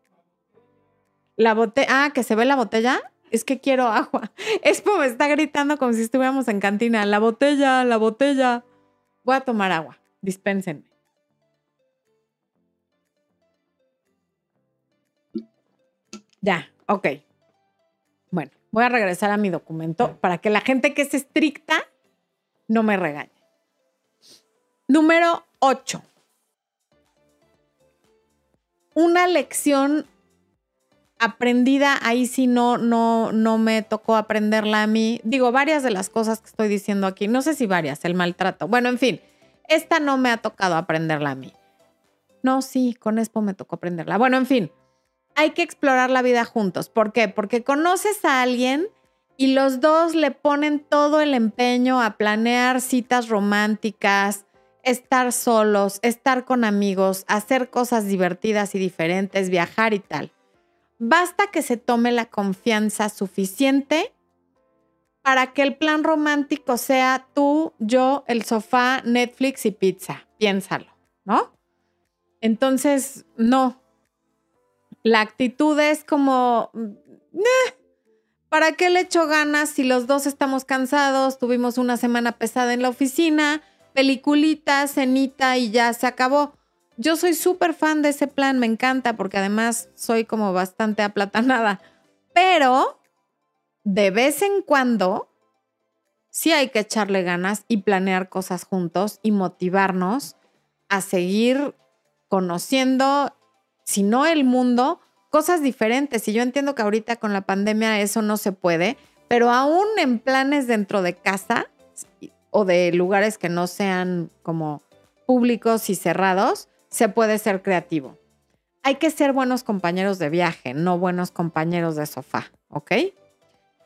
Speaker 1: La botella, ah, que se ve la botella. Es que quiero agua. Expo me está gritando como si estuviéramos en cantina. La botella, la botella. Voy a tomar agua. Dispénsenme. Ya, Ok. Bueno, voy a regresar a mi documento para que la gente que es estricta no me regañe. Número 8. Una lección aprendida, ahí sí no, no, no me tocó aprenderla a mí. Digo, varias de las cosas que estoy diciendo aquí, no sé si varias, el maltrato. Bueno, en fin, esta no me ha tocado aprenderla a mí. No, sí, con Expo me tocó aprenderla. Bueno, en fin, hay que explorar la vida juntos. ¿Por qué? Porque conoces a alguien y los dos le ponen todo el empeño a planear citas románticas, estar solos, estar con amigos, hacer cosas divertidas y diferentes, viajar y tal. Basta que se tome la confianza suficiente para que el plan romántico sea tú, yo, el sofá, Netflix y pizza. Piénsalo, ¿no? Entonces, no. La actitud es como, ¿para qué le echo ganas si los dos estamos cansados? Tuvimos una semana pesada en la oficina, peliculita, cenita y ya se acabó. Yo soy súper fan de ese plan, me encanta porque además soy como bastante aplatanada. Pero de vez en cuando sí hay que echarle ganas y planear cosas juntos y motivarnos a seguir conociendo, si no el mundo, cosas diferentes. Y yo entiendo que ahorita con la pandemia eso no se puede, pero aún en planes dentro de casa o de lugares que no sean como públicos y cerrados, se puede ser creativo. Hay que ser buenos compañeros de viaje, no buenos compañeros de sofá, ¿ok?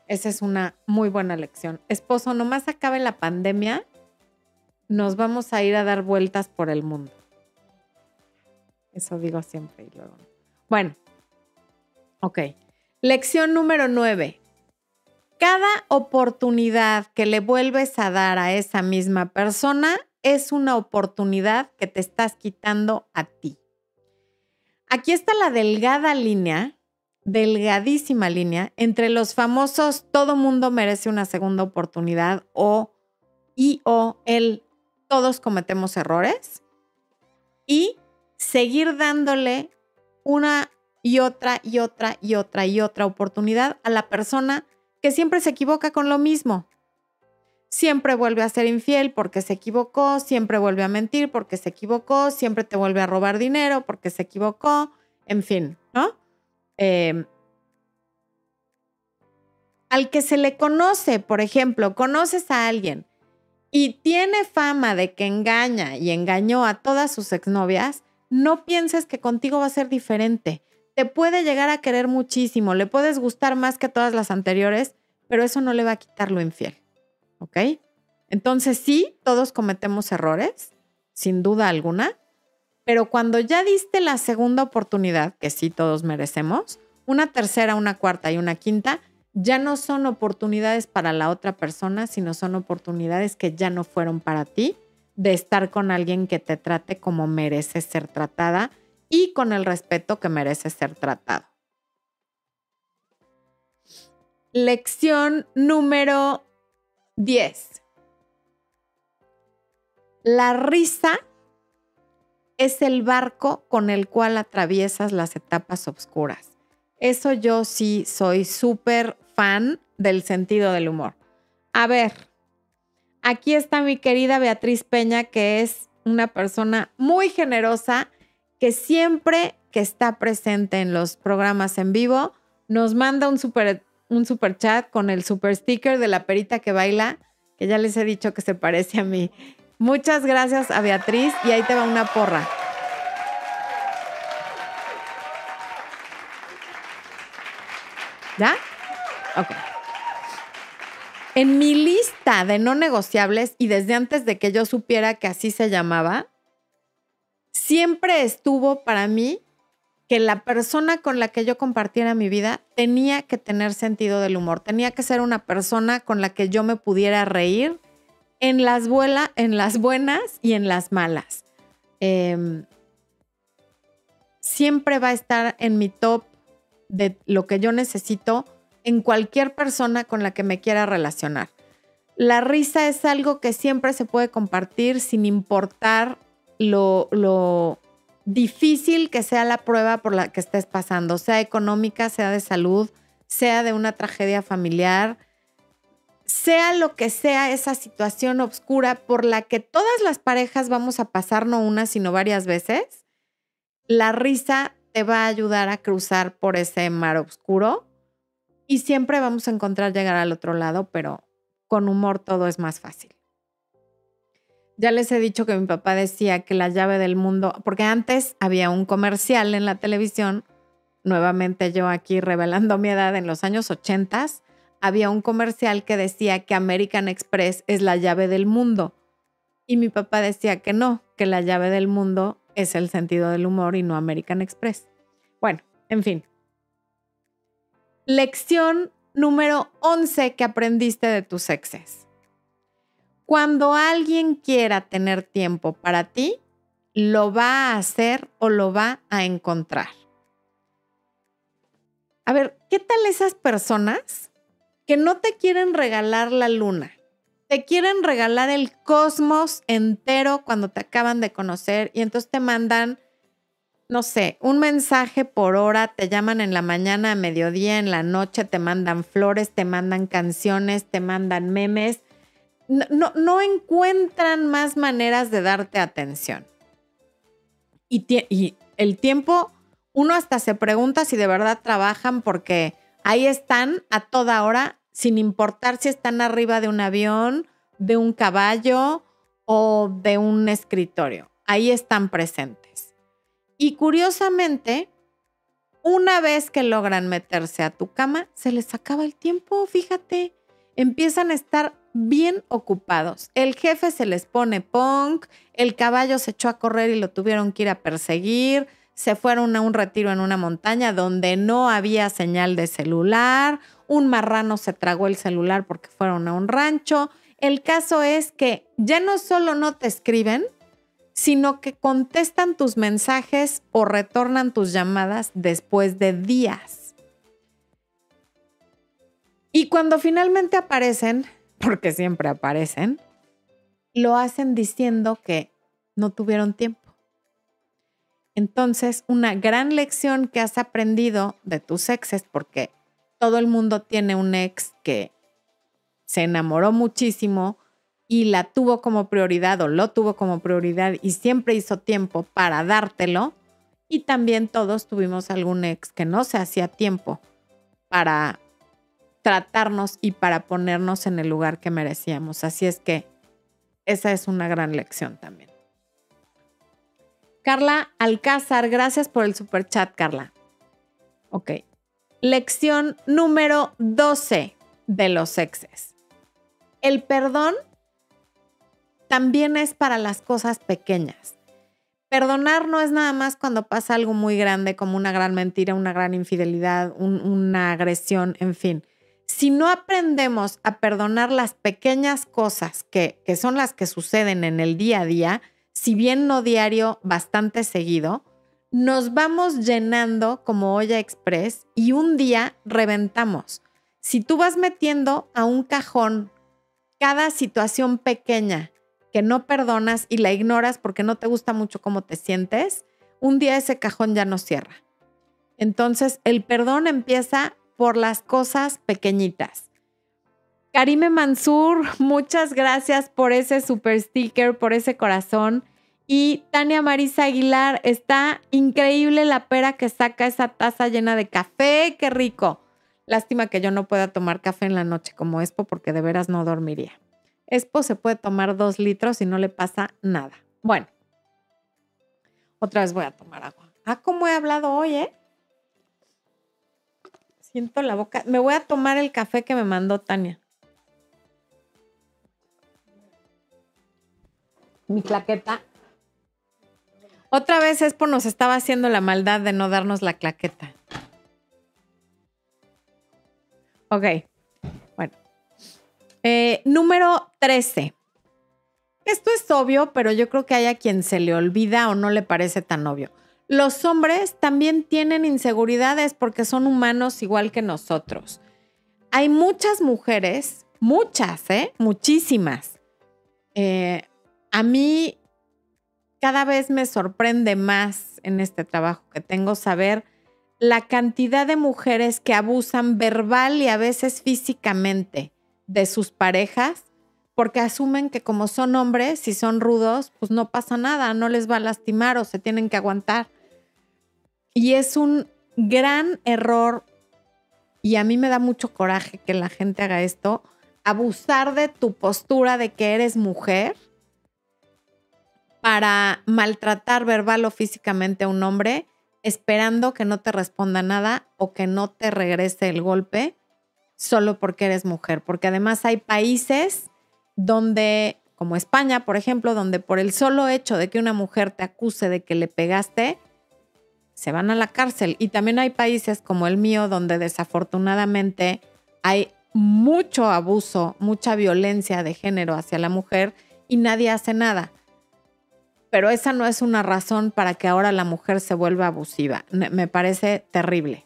Speaker 1: Esa es una muy buena lección. Esposo, nomás acabe la pandemia, nos vamos a ir a dar vueltas por el mundo. Eso digo siempre y luego. Bueno, ok. Lección número nueve. Cada oportunidad que le vuelves a dar a esa misma persona es una oportunidad que te estás quitando a ti. Aquí está la delgada línea delgadísima línea entre los famosos todo mundo merece una segunda oportunidad o y o el todos cometemos errores y seguir dándole una y otra y otra y otra y otra oportunidad a la persona que siempre se equivoca con lo mismo. Siempre vuelve a ser infiel porque se equivocó, siempre vuelve a mentir porque se equivocó, siempre te vuelve a robar dinero porque se equivocó, en fin, ¿no? Em, al que se le conoce, por ejemplo, conoces a alguien y tiene fama de que engaña y engañó a todas sus exnovias, no pienses que contigo va a ser diferente. Te puede llegar a querer muchísimo, le puedes gustar más que todas las anteriores, pero eso no le va a quitar lo infiel. ¿Ok? Entonces sí, todos cometemos errores, sin duda alguna, pero cuando ya diste la segunda oportunidad, que sí todos merecemos, una tercera, una cuarta y una quinta, ya no son oportunidades para la otra persona, sino son oportunidades que ya no fueron para ti, de estar con alguien que te trate como mereces ser tratada y con el respeto que mereces ser tratado. Lección número 10. La risa es el barco con el cual atraviesas las etapas oscuras. Eso yo sí soy súper fan del sentido del humor. A ver, aquí está mi querida Beatriz Peña, que es una persona muy generosa, que siempre que está presente en los programas en vivo, nos manda un super, un super chat con el super sticker de la perita que baila, que ya les he dicho que se parece a mí. Muchas gracias a Beatriz y ahí te va una porra. ¿Ya? Ok. En mi lista de no negociables y desde antes de que yo supiera que así se llamaba, siempre estuvo para mí que la persona con la que yo compartiera mi vida tenía que tener sentido del humor, tenía que ser una persona con la que yo me pudiera reír en las, en las buenas y en las malas. Em, siempre va a estar en mi top de lo que yo necesito en cualquier persona con la que me quiera relacionar. La risa es algo que siempre se puede compartir sin importar lo, lo difícil que sea la prueba por la que estés pasando, sea económica, sea de salud, sea de una tragedia familiar, sea lo que sea esa situación oscura por la que todas las parejas vamos a pasar no una, sino varias veces, la risa te va a ayudar a cruzar por ese mar oscuro y siempre vamos a encontrar llegar al otro lado, pero con humor todo es más fácil. Ya les he dicho que mi papá decía que la llave del mundo, porque antes había un comercial en la televisión nuevamente yo aquí revelando mi edad, en los años 80 había un comercial que decía que American Express es la llave del mundo. Y mi papá decía que no, que la llave del mundo es el sentido del humor y no American Express. Bueno, en fin. Lección número 11 que aprendiste de tus exes. Cuando alguien quiera tener tiempo para ti, lo va a hacer o lo va a encontrar. A ver, ¿qué tal esas personas que no te quieren regalar la luna? Te quieren regalar el cosmos entero cuando te acaban de conocer y entonces te mandan, no sé, un mensaje por hora, te llaman en la mañana, a mediodía, en la noche, te mandan flores, te mandan canciones, te mandan memes. No, no, encuentran más maneras de darte atención. Y, y el tiempo, uno hasta se pregunta si de verdad trabajan porque ahí están a toda hora sin importar si están arriba de un avión, de un caballo o de un escritorio. Ahí están presentes. Y curiosamente, una vez que logran meterse a tu cama, se les acaba el tiempo, fíjate. Empiezan a estar bien ocupados. El jefe se les pone punk, el caballo se echó a correr y lo tuvieron que ir a perseguir, se fueron a un retiro en una montaña donde no había señal de celular un marrano se tragó el celular porque fueron a un rancho. El caso es que ya no solo no te escriben, sino que contestan tus mensajes o retornan tus llamadas después de días. Y cuando finalmente aparecen, porque siempre aparecen, lo hacen diciendo que no tuvieron tiempo. Entonces, una gran lección que has aprendido de tus exes, porque todo el mundo tiene un ex que se enamoró muchísimo y la tuvo como prioridad o lo tuvo como prioridad y siempre hizo tiempo para dártelo. Y también todos tuvimos algún ex que no se hacía tiempo para tratarnos y para ponernos en el lugar que merecíamos. Así es que esa es una gran lección también. Carla Alcázar, gracias por el super chat, Carla. Ok, Lección número 12 de los exes. El perdón también es para las cosas pequeñas. Perdonar no es nada más cuando pasa algo muy grande como una gran mentira, una gran infidelidad, una agresión, en fin. Si no aprendemos a perdonar las pequeñas cosas que, que son las que suceden en el día a día, si bien no diario, bastante seguido, nos vamos llenando como olla express y un día reventamos. Si tú vas metiendo a un cajón cada situación pequeña que no perdonas y la ignoras porque no te gusta mucho cómo te sientes, un día ese cajón ya no cierra. Entonces el perdón empieza por las cosas pequeñitas. Karime Mansur, muchas gracias por ese super sticker, por ese corazón. Y Tania Marisa Aguilar, está increíble la pera que saca esa taza llena de café, qué rico. Lástima que yo no pueda tomar café en la noche como Expo porque de veras no dormiría. Expo se puede tomar dos litros y no le pasa nada. Bueno, otra vez voy a tomar agua. Ah, cómo he hablado hoy, ¿eh? Siento la boca. Me voy a tomar el café que me mandó Tania. Mi claqueta otra vez Expo nos estaba haciendo la maldad de no darnos la claqueta. Ok, bueno. Eh, número 13. Esto es obvio, pero yo creo que hay a quien se le olvida o no le parece tan obvio. Los hombres también tienen inseguridades porque son humanos igual que nosotros. Hay muchas mujeres, muchas, ¿eh? Muchísimas. Eh, a mí cada vez me sorprende más en este trabajo que tengo saber la cantidad de mujeres que abusan verbal y a veces físicamente de sus parejas porque asumen que como son hombres y son rudos, pues no pasa nada, no les va a lastimar o se tienen que aguantar. Y es un gran error y a mí me da mucho coraje que la gente haga esto, abusar de tu postura de que eres mujer para maltratar verbal o físicamente a un hombre esperando que no te responda nada o que no te regrese el golpe solo porque eres mujer. Porque además hay países donde, como España, por ejemplo, donde por el solo hecho de que una mujer te acuse de que le pegaste, se van a la cárcel. Y también hay países como el mío donde desafortunadamente hay mucho abuso, mucha violencia de género hacia la mujer y nadie hace nada. Pero esa no es una razón para que ahora la mujer se vuelva abusiva. Me parece terrible.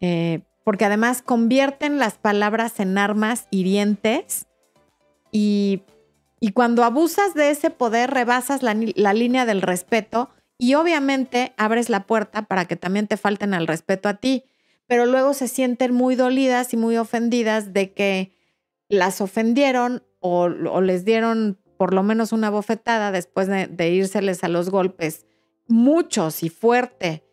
Speaker 1: Eh, porque además convierten las palabras en armas hirientes y, cuando abusas de ese poder rebasas la, línea del respeto y obviamente abres la puerta para que también te falten al respeto a ti, pero luego se sienten muy dolidas y muy ofendidas de que las ofendieron o, les dieron por lo menos una bofetada después de, de írseles a los golpes, muchos y fuerte,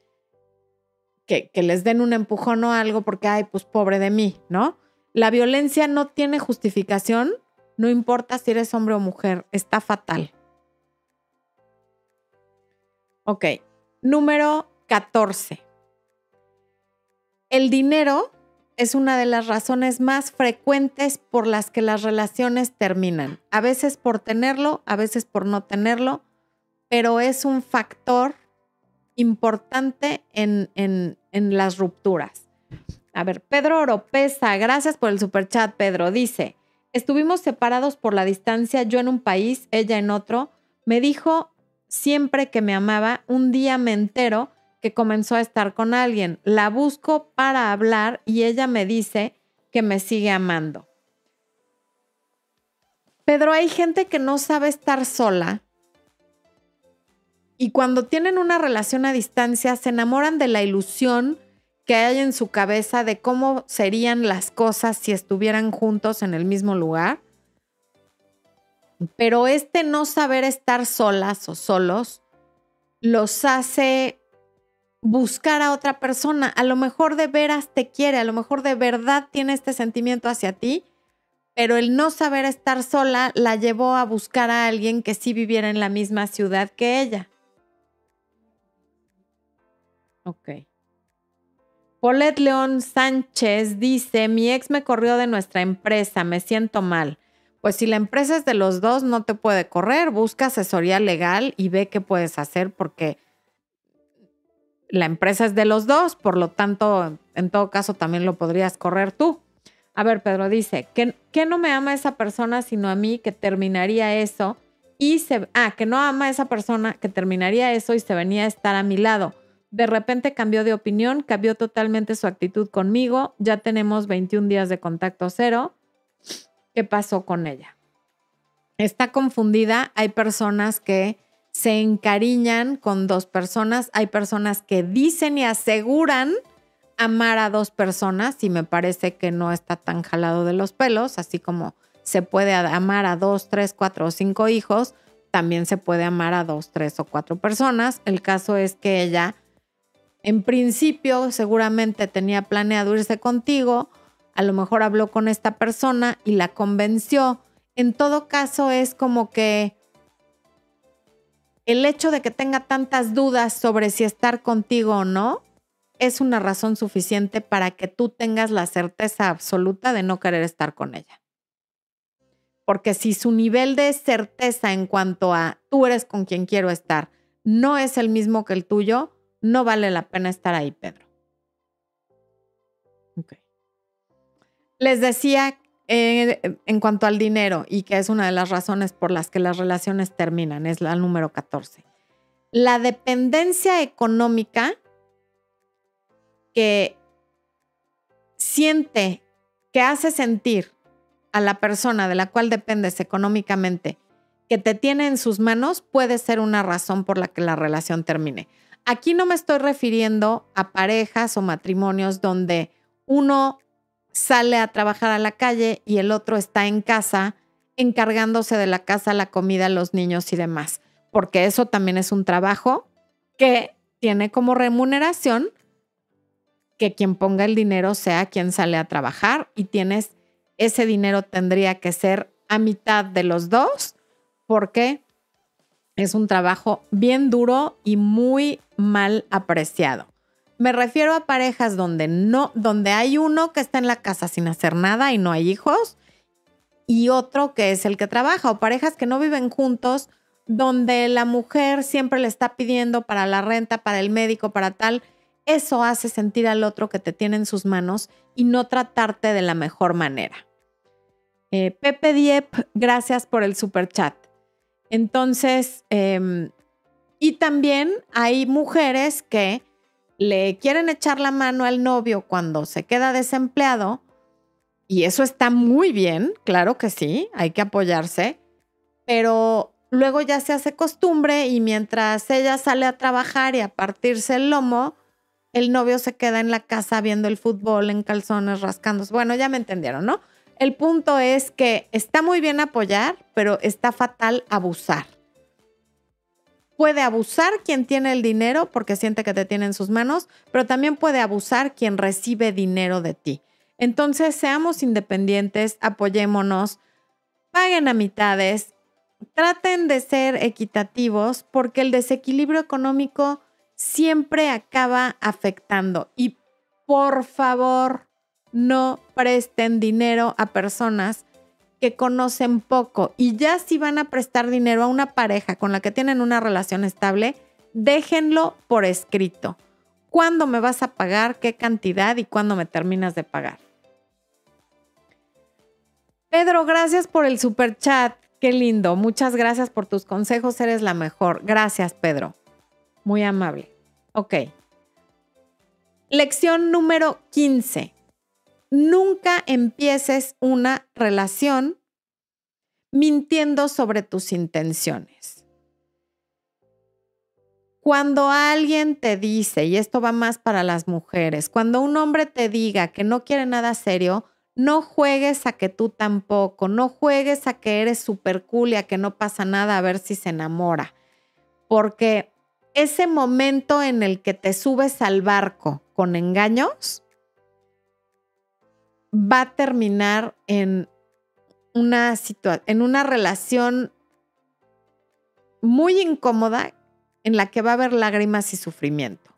Speaker 1: que, que, les den un empujón o algo porque, ay, pues pobre de mí, ¿no? La violencia no tiene justificación, no importa si eres hombre o mujer, está fatal. Ok, número 14. El dinero es una de las razones más frecuentes por las que las relaciones terminan. A veces por tenerlo, a veces por no tenerlo, pero es un factor importante en, en, en las rupturas. A ver, Pedro Oropesa, gracias por el superchat, Pedro. Dice, estuvimos separados por la distancia, yo en un país, ella en otro. Me dijo siempre que me amaba, un día me entero que comenzó a estar con alguien. La busco para hablar y ella me dice que me sigue amando. Pedro, hay gente que no sabe estar sola y cuando tienen una relación a distancia se enamoran de la ilusión que hay en su cabeza de cómo serían las cosas si estuvieran juntos en el mismo lugar pero este no saber estar solas o solos los hace buscar a otra persona. A lo mejor de veras te quiere, a lo mejor de verdad tiene este sentimiento hacia ti, pero el no saber estar sola la llevó a buscar a alguien que sí viviera en la misma ciudad que ella. Ok. Paulette León Sánchez dice, mi ex me corrió de nuestra empresa, me siento mal pues si la empresa es de los dos, no te puede correr, busca asesoría legal y ve qué puedes hacer porque la empresa es de los dos, por lo tanto, en todo caso también lo podrías correr tú. A ver, Pedro dice, que, no me ama esa persona sino a mí, que terminaría eso y se... Ah, que no ama esa persona, que terminaría eso y se venía a estar a mi lado. De repente cambió de opinión, cambió totalmente su actitud conmigo, ya tenemos 21 días de contacto cero qué pasó con ella. Está confundida, hay personas que se encariñan con dos personas, hay personas que dicen y aseguran amar a dos personas y me parece que no está tan jalado de los pelos, así como se puede amar a dos, tres, cuatro o cinco hijos, también se puede amar a dos, tres o cuatro personas. El caso es que ella, en principio, seguramente tenía planeado irse contigo a lo mejor habló con esta persona y la convenció. En todo caso es como que el hecho de que tenga tantas dudas sobre si estar contigo o no es una razón suficiente para que tú tengas la certeza absoluta de no querer estar con ella. Porque si su nivel de certeza en cuanto a tú eres con quien quiero estar no es el mismo que el tuyo, no vale la pena estar ahí, Pedro. Okay. Les decía eh, en cuanto al dinero y que es una de las razones por las que las relaciones terminan, es la número 14. La dependencia económica que siente, que hace sentir a la persona de la cual dependes económicamente, que te tiene en sus manos, puede ser una razón por la que la relación termine. Aquí no me estoy refiriendo a parejas o matrimonios donde uno sale a trabajar a la calle y el otro está en casa encargándose de la casa, la comida, los niños y demás, porque eso también es un trabajo que tiene como remuneración que quien ponga el dinero sea quien sale a trabajar y tienes ese dinero tendría que ser a mitad de los dos porque es un trabajo bien duro y muy mal apreciado. Me refiero a parejas donde no, donde hay uno que está en la casa sin hacer nada y no hay hijos, y otro que es el que trabaja, o parejas que no viven juntos, donde la mujer siempre le está pidiendo para la renta, para el médico, para tal. Eso hace sentir al otro que te tiene en sus manos y no tratarte de la mejor manera. Eh, Pepe Diep, gracias por el super chat. Entonces, em, y también hay mujeres que le quieren echar la mano al novio cuando se queda desempleado, y eso está muy bien, claro que sí, hay que apoyarse, pero luego ya se hace costumbre y mientras ella sale a trabajar y a partirse el lomo, el novio se queda en la casa viendo el fútbol en calzones, rascándose. Bueno, ya me entendieron, ¿no? El punto es que está muy bien apoyar, pero está fatal abusar. Puede abusar quien tiene el dinero porque siente que te tiene en sus manos, pero también puede abusar quien recibe dinero de ti. Entonces, seamos independientes, apoyémonos, paguen a mitades, traten de ser equitativos porque el desequilibrio económico siempre acaba afectando. Y por favor, no presten dinero a personas que conocen poco y ya si van a prestar dinero a una pareja con la que tienen una relación estable, déjenlo por escrito. ¿Cuándo me vas a pagar? ¿Qué cantidad? ¿Y cuándo me terminas de pagar? Pedro, gracias por el super chat. Qué lindo. Muchas gracias por tus consejos. Eres la mejor. Gracias, Pedro. Muy amable. Ok. Lección número 15 nunca empieces una relación mintiendo sobre tus intenciones. Cuando alguien te dice, y esto va más para las mujeres, cuando un hombre te diga que no quiere nada serio, no juegues a que tú tampoco, no juegues a que eres súper cool y a que no pasa nada a ver si se enamora. Porque ese momento en el que te subes al barco con engaños, va a terminar en una, en una relación muy incómoda en la que va a haber lágrimas y sufrimiento.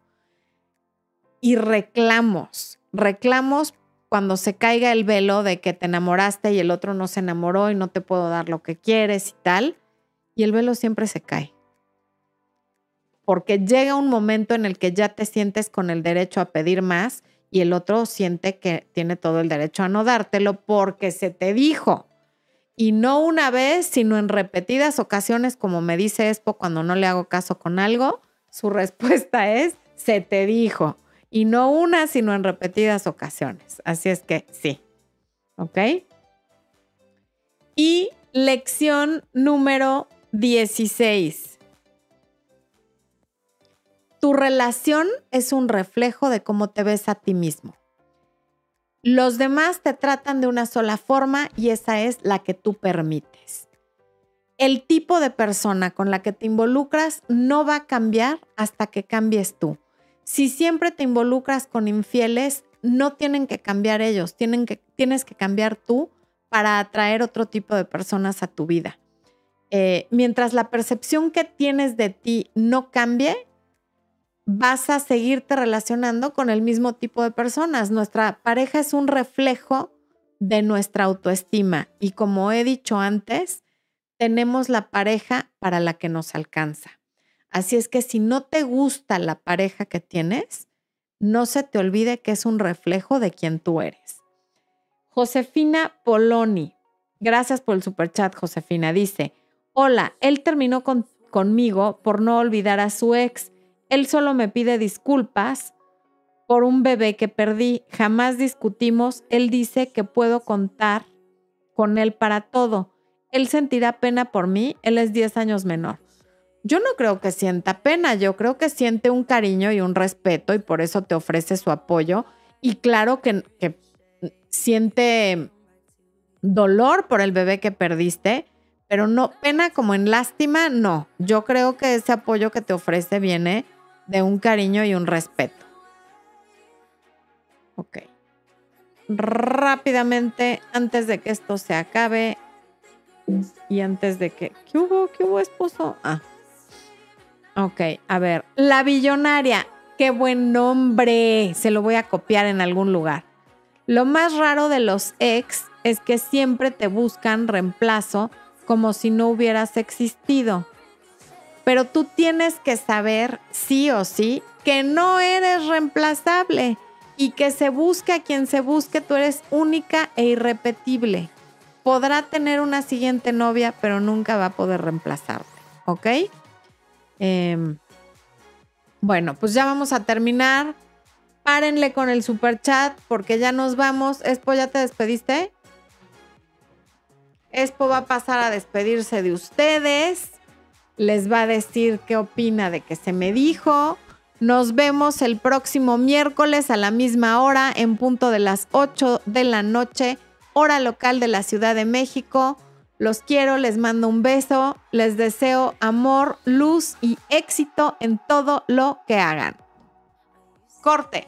Speaker 1: Y reclamos, reclamos cuando se caiga el velo de que te enamoraste y el otro no se enamoró y no te puedo dar lo que quieres y tal, y el velo siempre se cae. Porque llega un momento en el que ya te sientes con el derecho a pedir más y el otro siente que tiene todo el derecho a no dártelo porque se te dijo. Y no una vez, sino en repetidas ocasiones, como me dice Expo cuando no le hago caso con algo, su respuesta es, se te dijo. Y no una, sino en repetidas ocasiones. Así es que sí. ¿Ok? Y lección número 16. Tu relación es un reflejo de cómo te ves a ti mismo. Los demás te tratan de una sola forma y esa es la que tú permites. El tipo de persona con la que te involucras no va a cambiar hasta que cambies tú. Si siempre te involucras con infieles, no tienen que cambiar ellos, tienen que, tienes que cambiar tú para atraer otro tipo de personas a tu vida. Eh, mientras la percepción que tienes de ti no cambie, vas a seguirte relacionando con el mismo tipo de personas. Nuestra pareja es un reflejo de nuestra autoestima y como he dicho antes, tenemos la pareja para la que nos alcanza. Así es que si no te gusta la pareja que tienes, no se te olvide que es un reflejo de quien tú eres. Josefina Poloni, gracias por el superchat, Josefina. Dice, hola, él terminó conmigo por no olvidar a su ex él solo me pide disculpas por un bebé que perdí. Jamás discutimos. Él dice que puedo contar con él para todo. Él sentirá pena por mí. Él es 10 años menor. Yo no creo que sienta pena, yo creo que siente un cariño y un respeto y por eso te ofrece su apoyo. Y claro que, siente dolor por el bebé que perdiste, pero no pena como en lástima, no. Yo creo que ese apoyo que te ofrece viene de un cariño y un respeto. Ok. Rápidamente, antes de que esto se acabe y antes de que... ¿Qué hubo? ¿Qué hubo, esposo? Ah, Ok, a ver. La billonaria. Qué buen nombre. Se lo voy a copiar en algún lugar. Lo más raro de los ex es que siempre te buscan reemplazo como si no hubieras existido. Pero tú tienes que saber, sí o sí, que no eres reemplazable y que se busque a quien se busque, tú eres única e irrepetible. Podrá tener una siguiente novia, pero nunca va a poder reemplazarte, ¿ok? Em, bueno, pues ya vamos a terminar. Párenle con el super chat porque ya nos vamos. Espo, ¿ya te despediste? Espo va a pasar a despedirse de ustedes. Les va a decir qué opina de que se me dijo. Nos vemos el próximo miércoles a la misma hora en punto de las 8 de la noche, hora local de la Ciudad de México. Los quiero, les mando un beso, les deseo amor, luz y éxito en todo lo que hagan. Corte.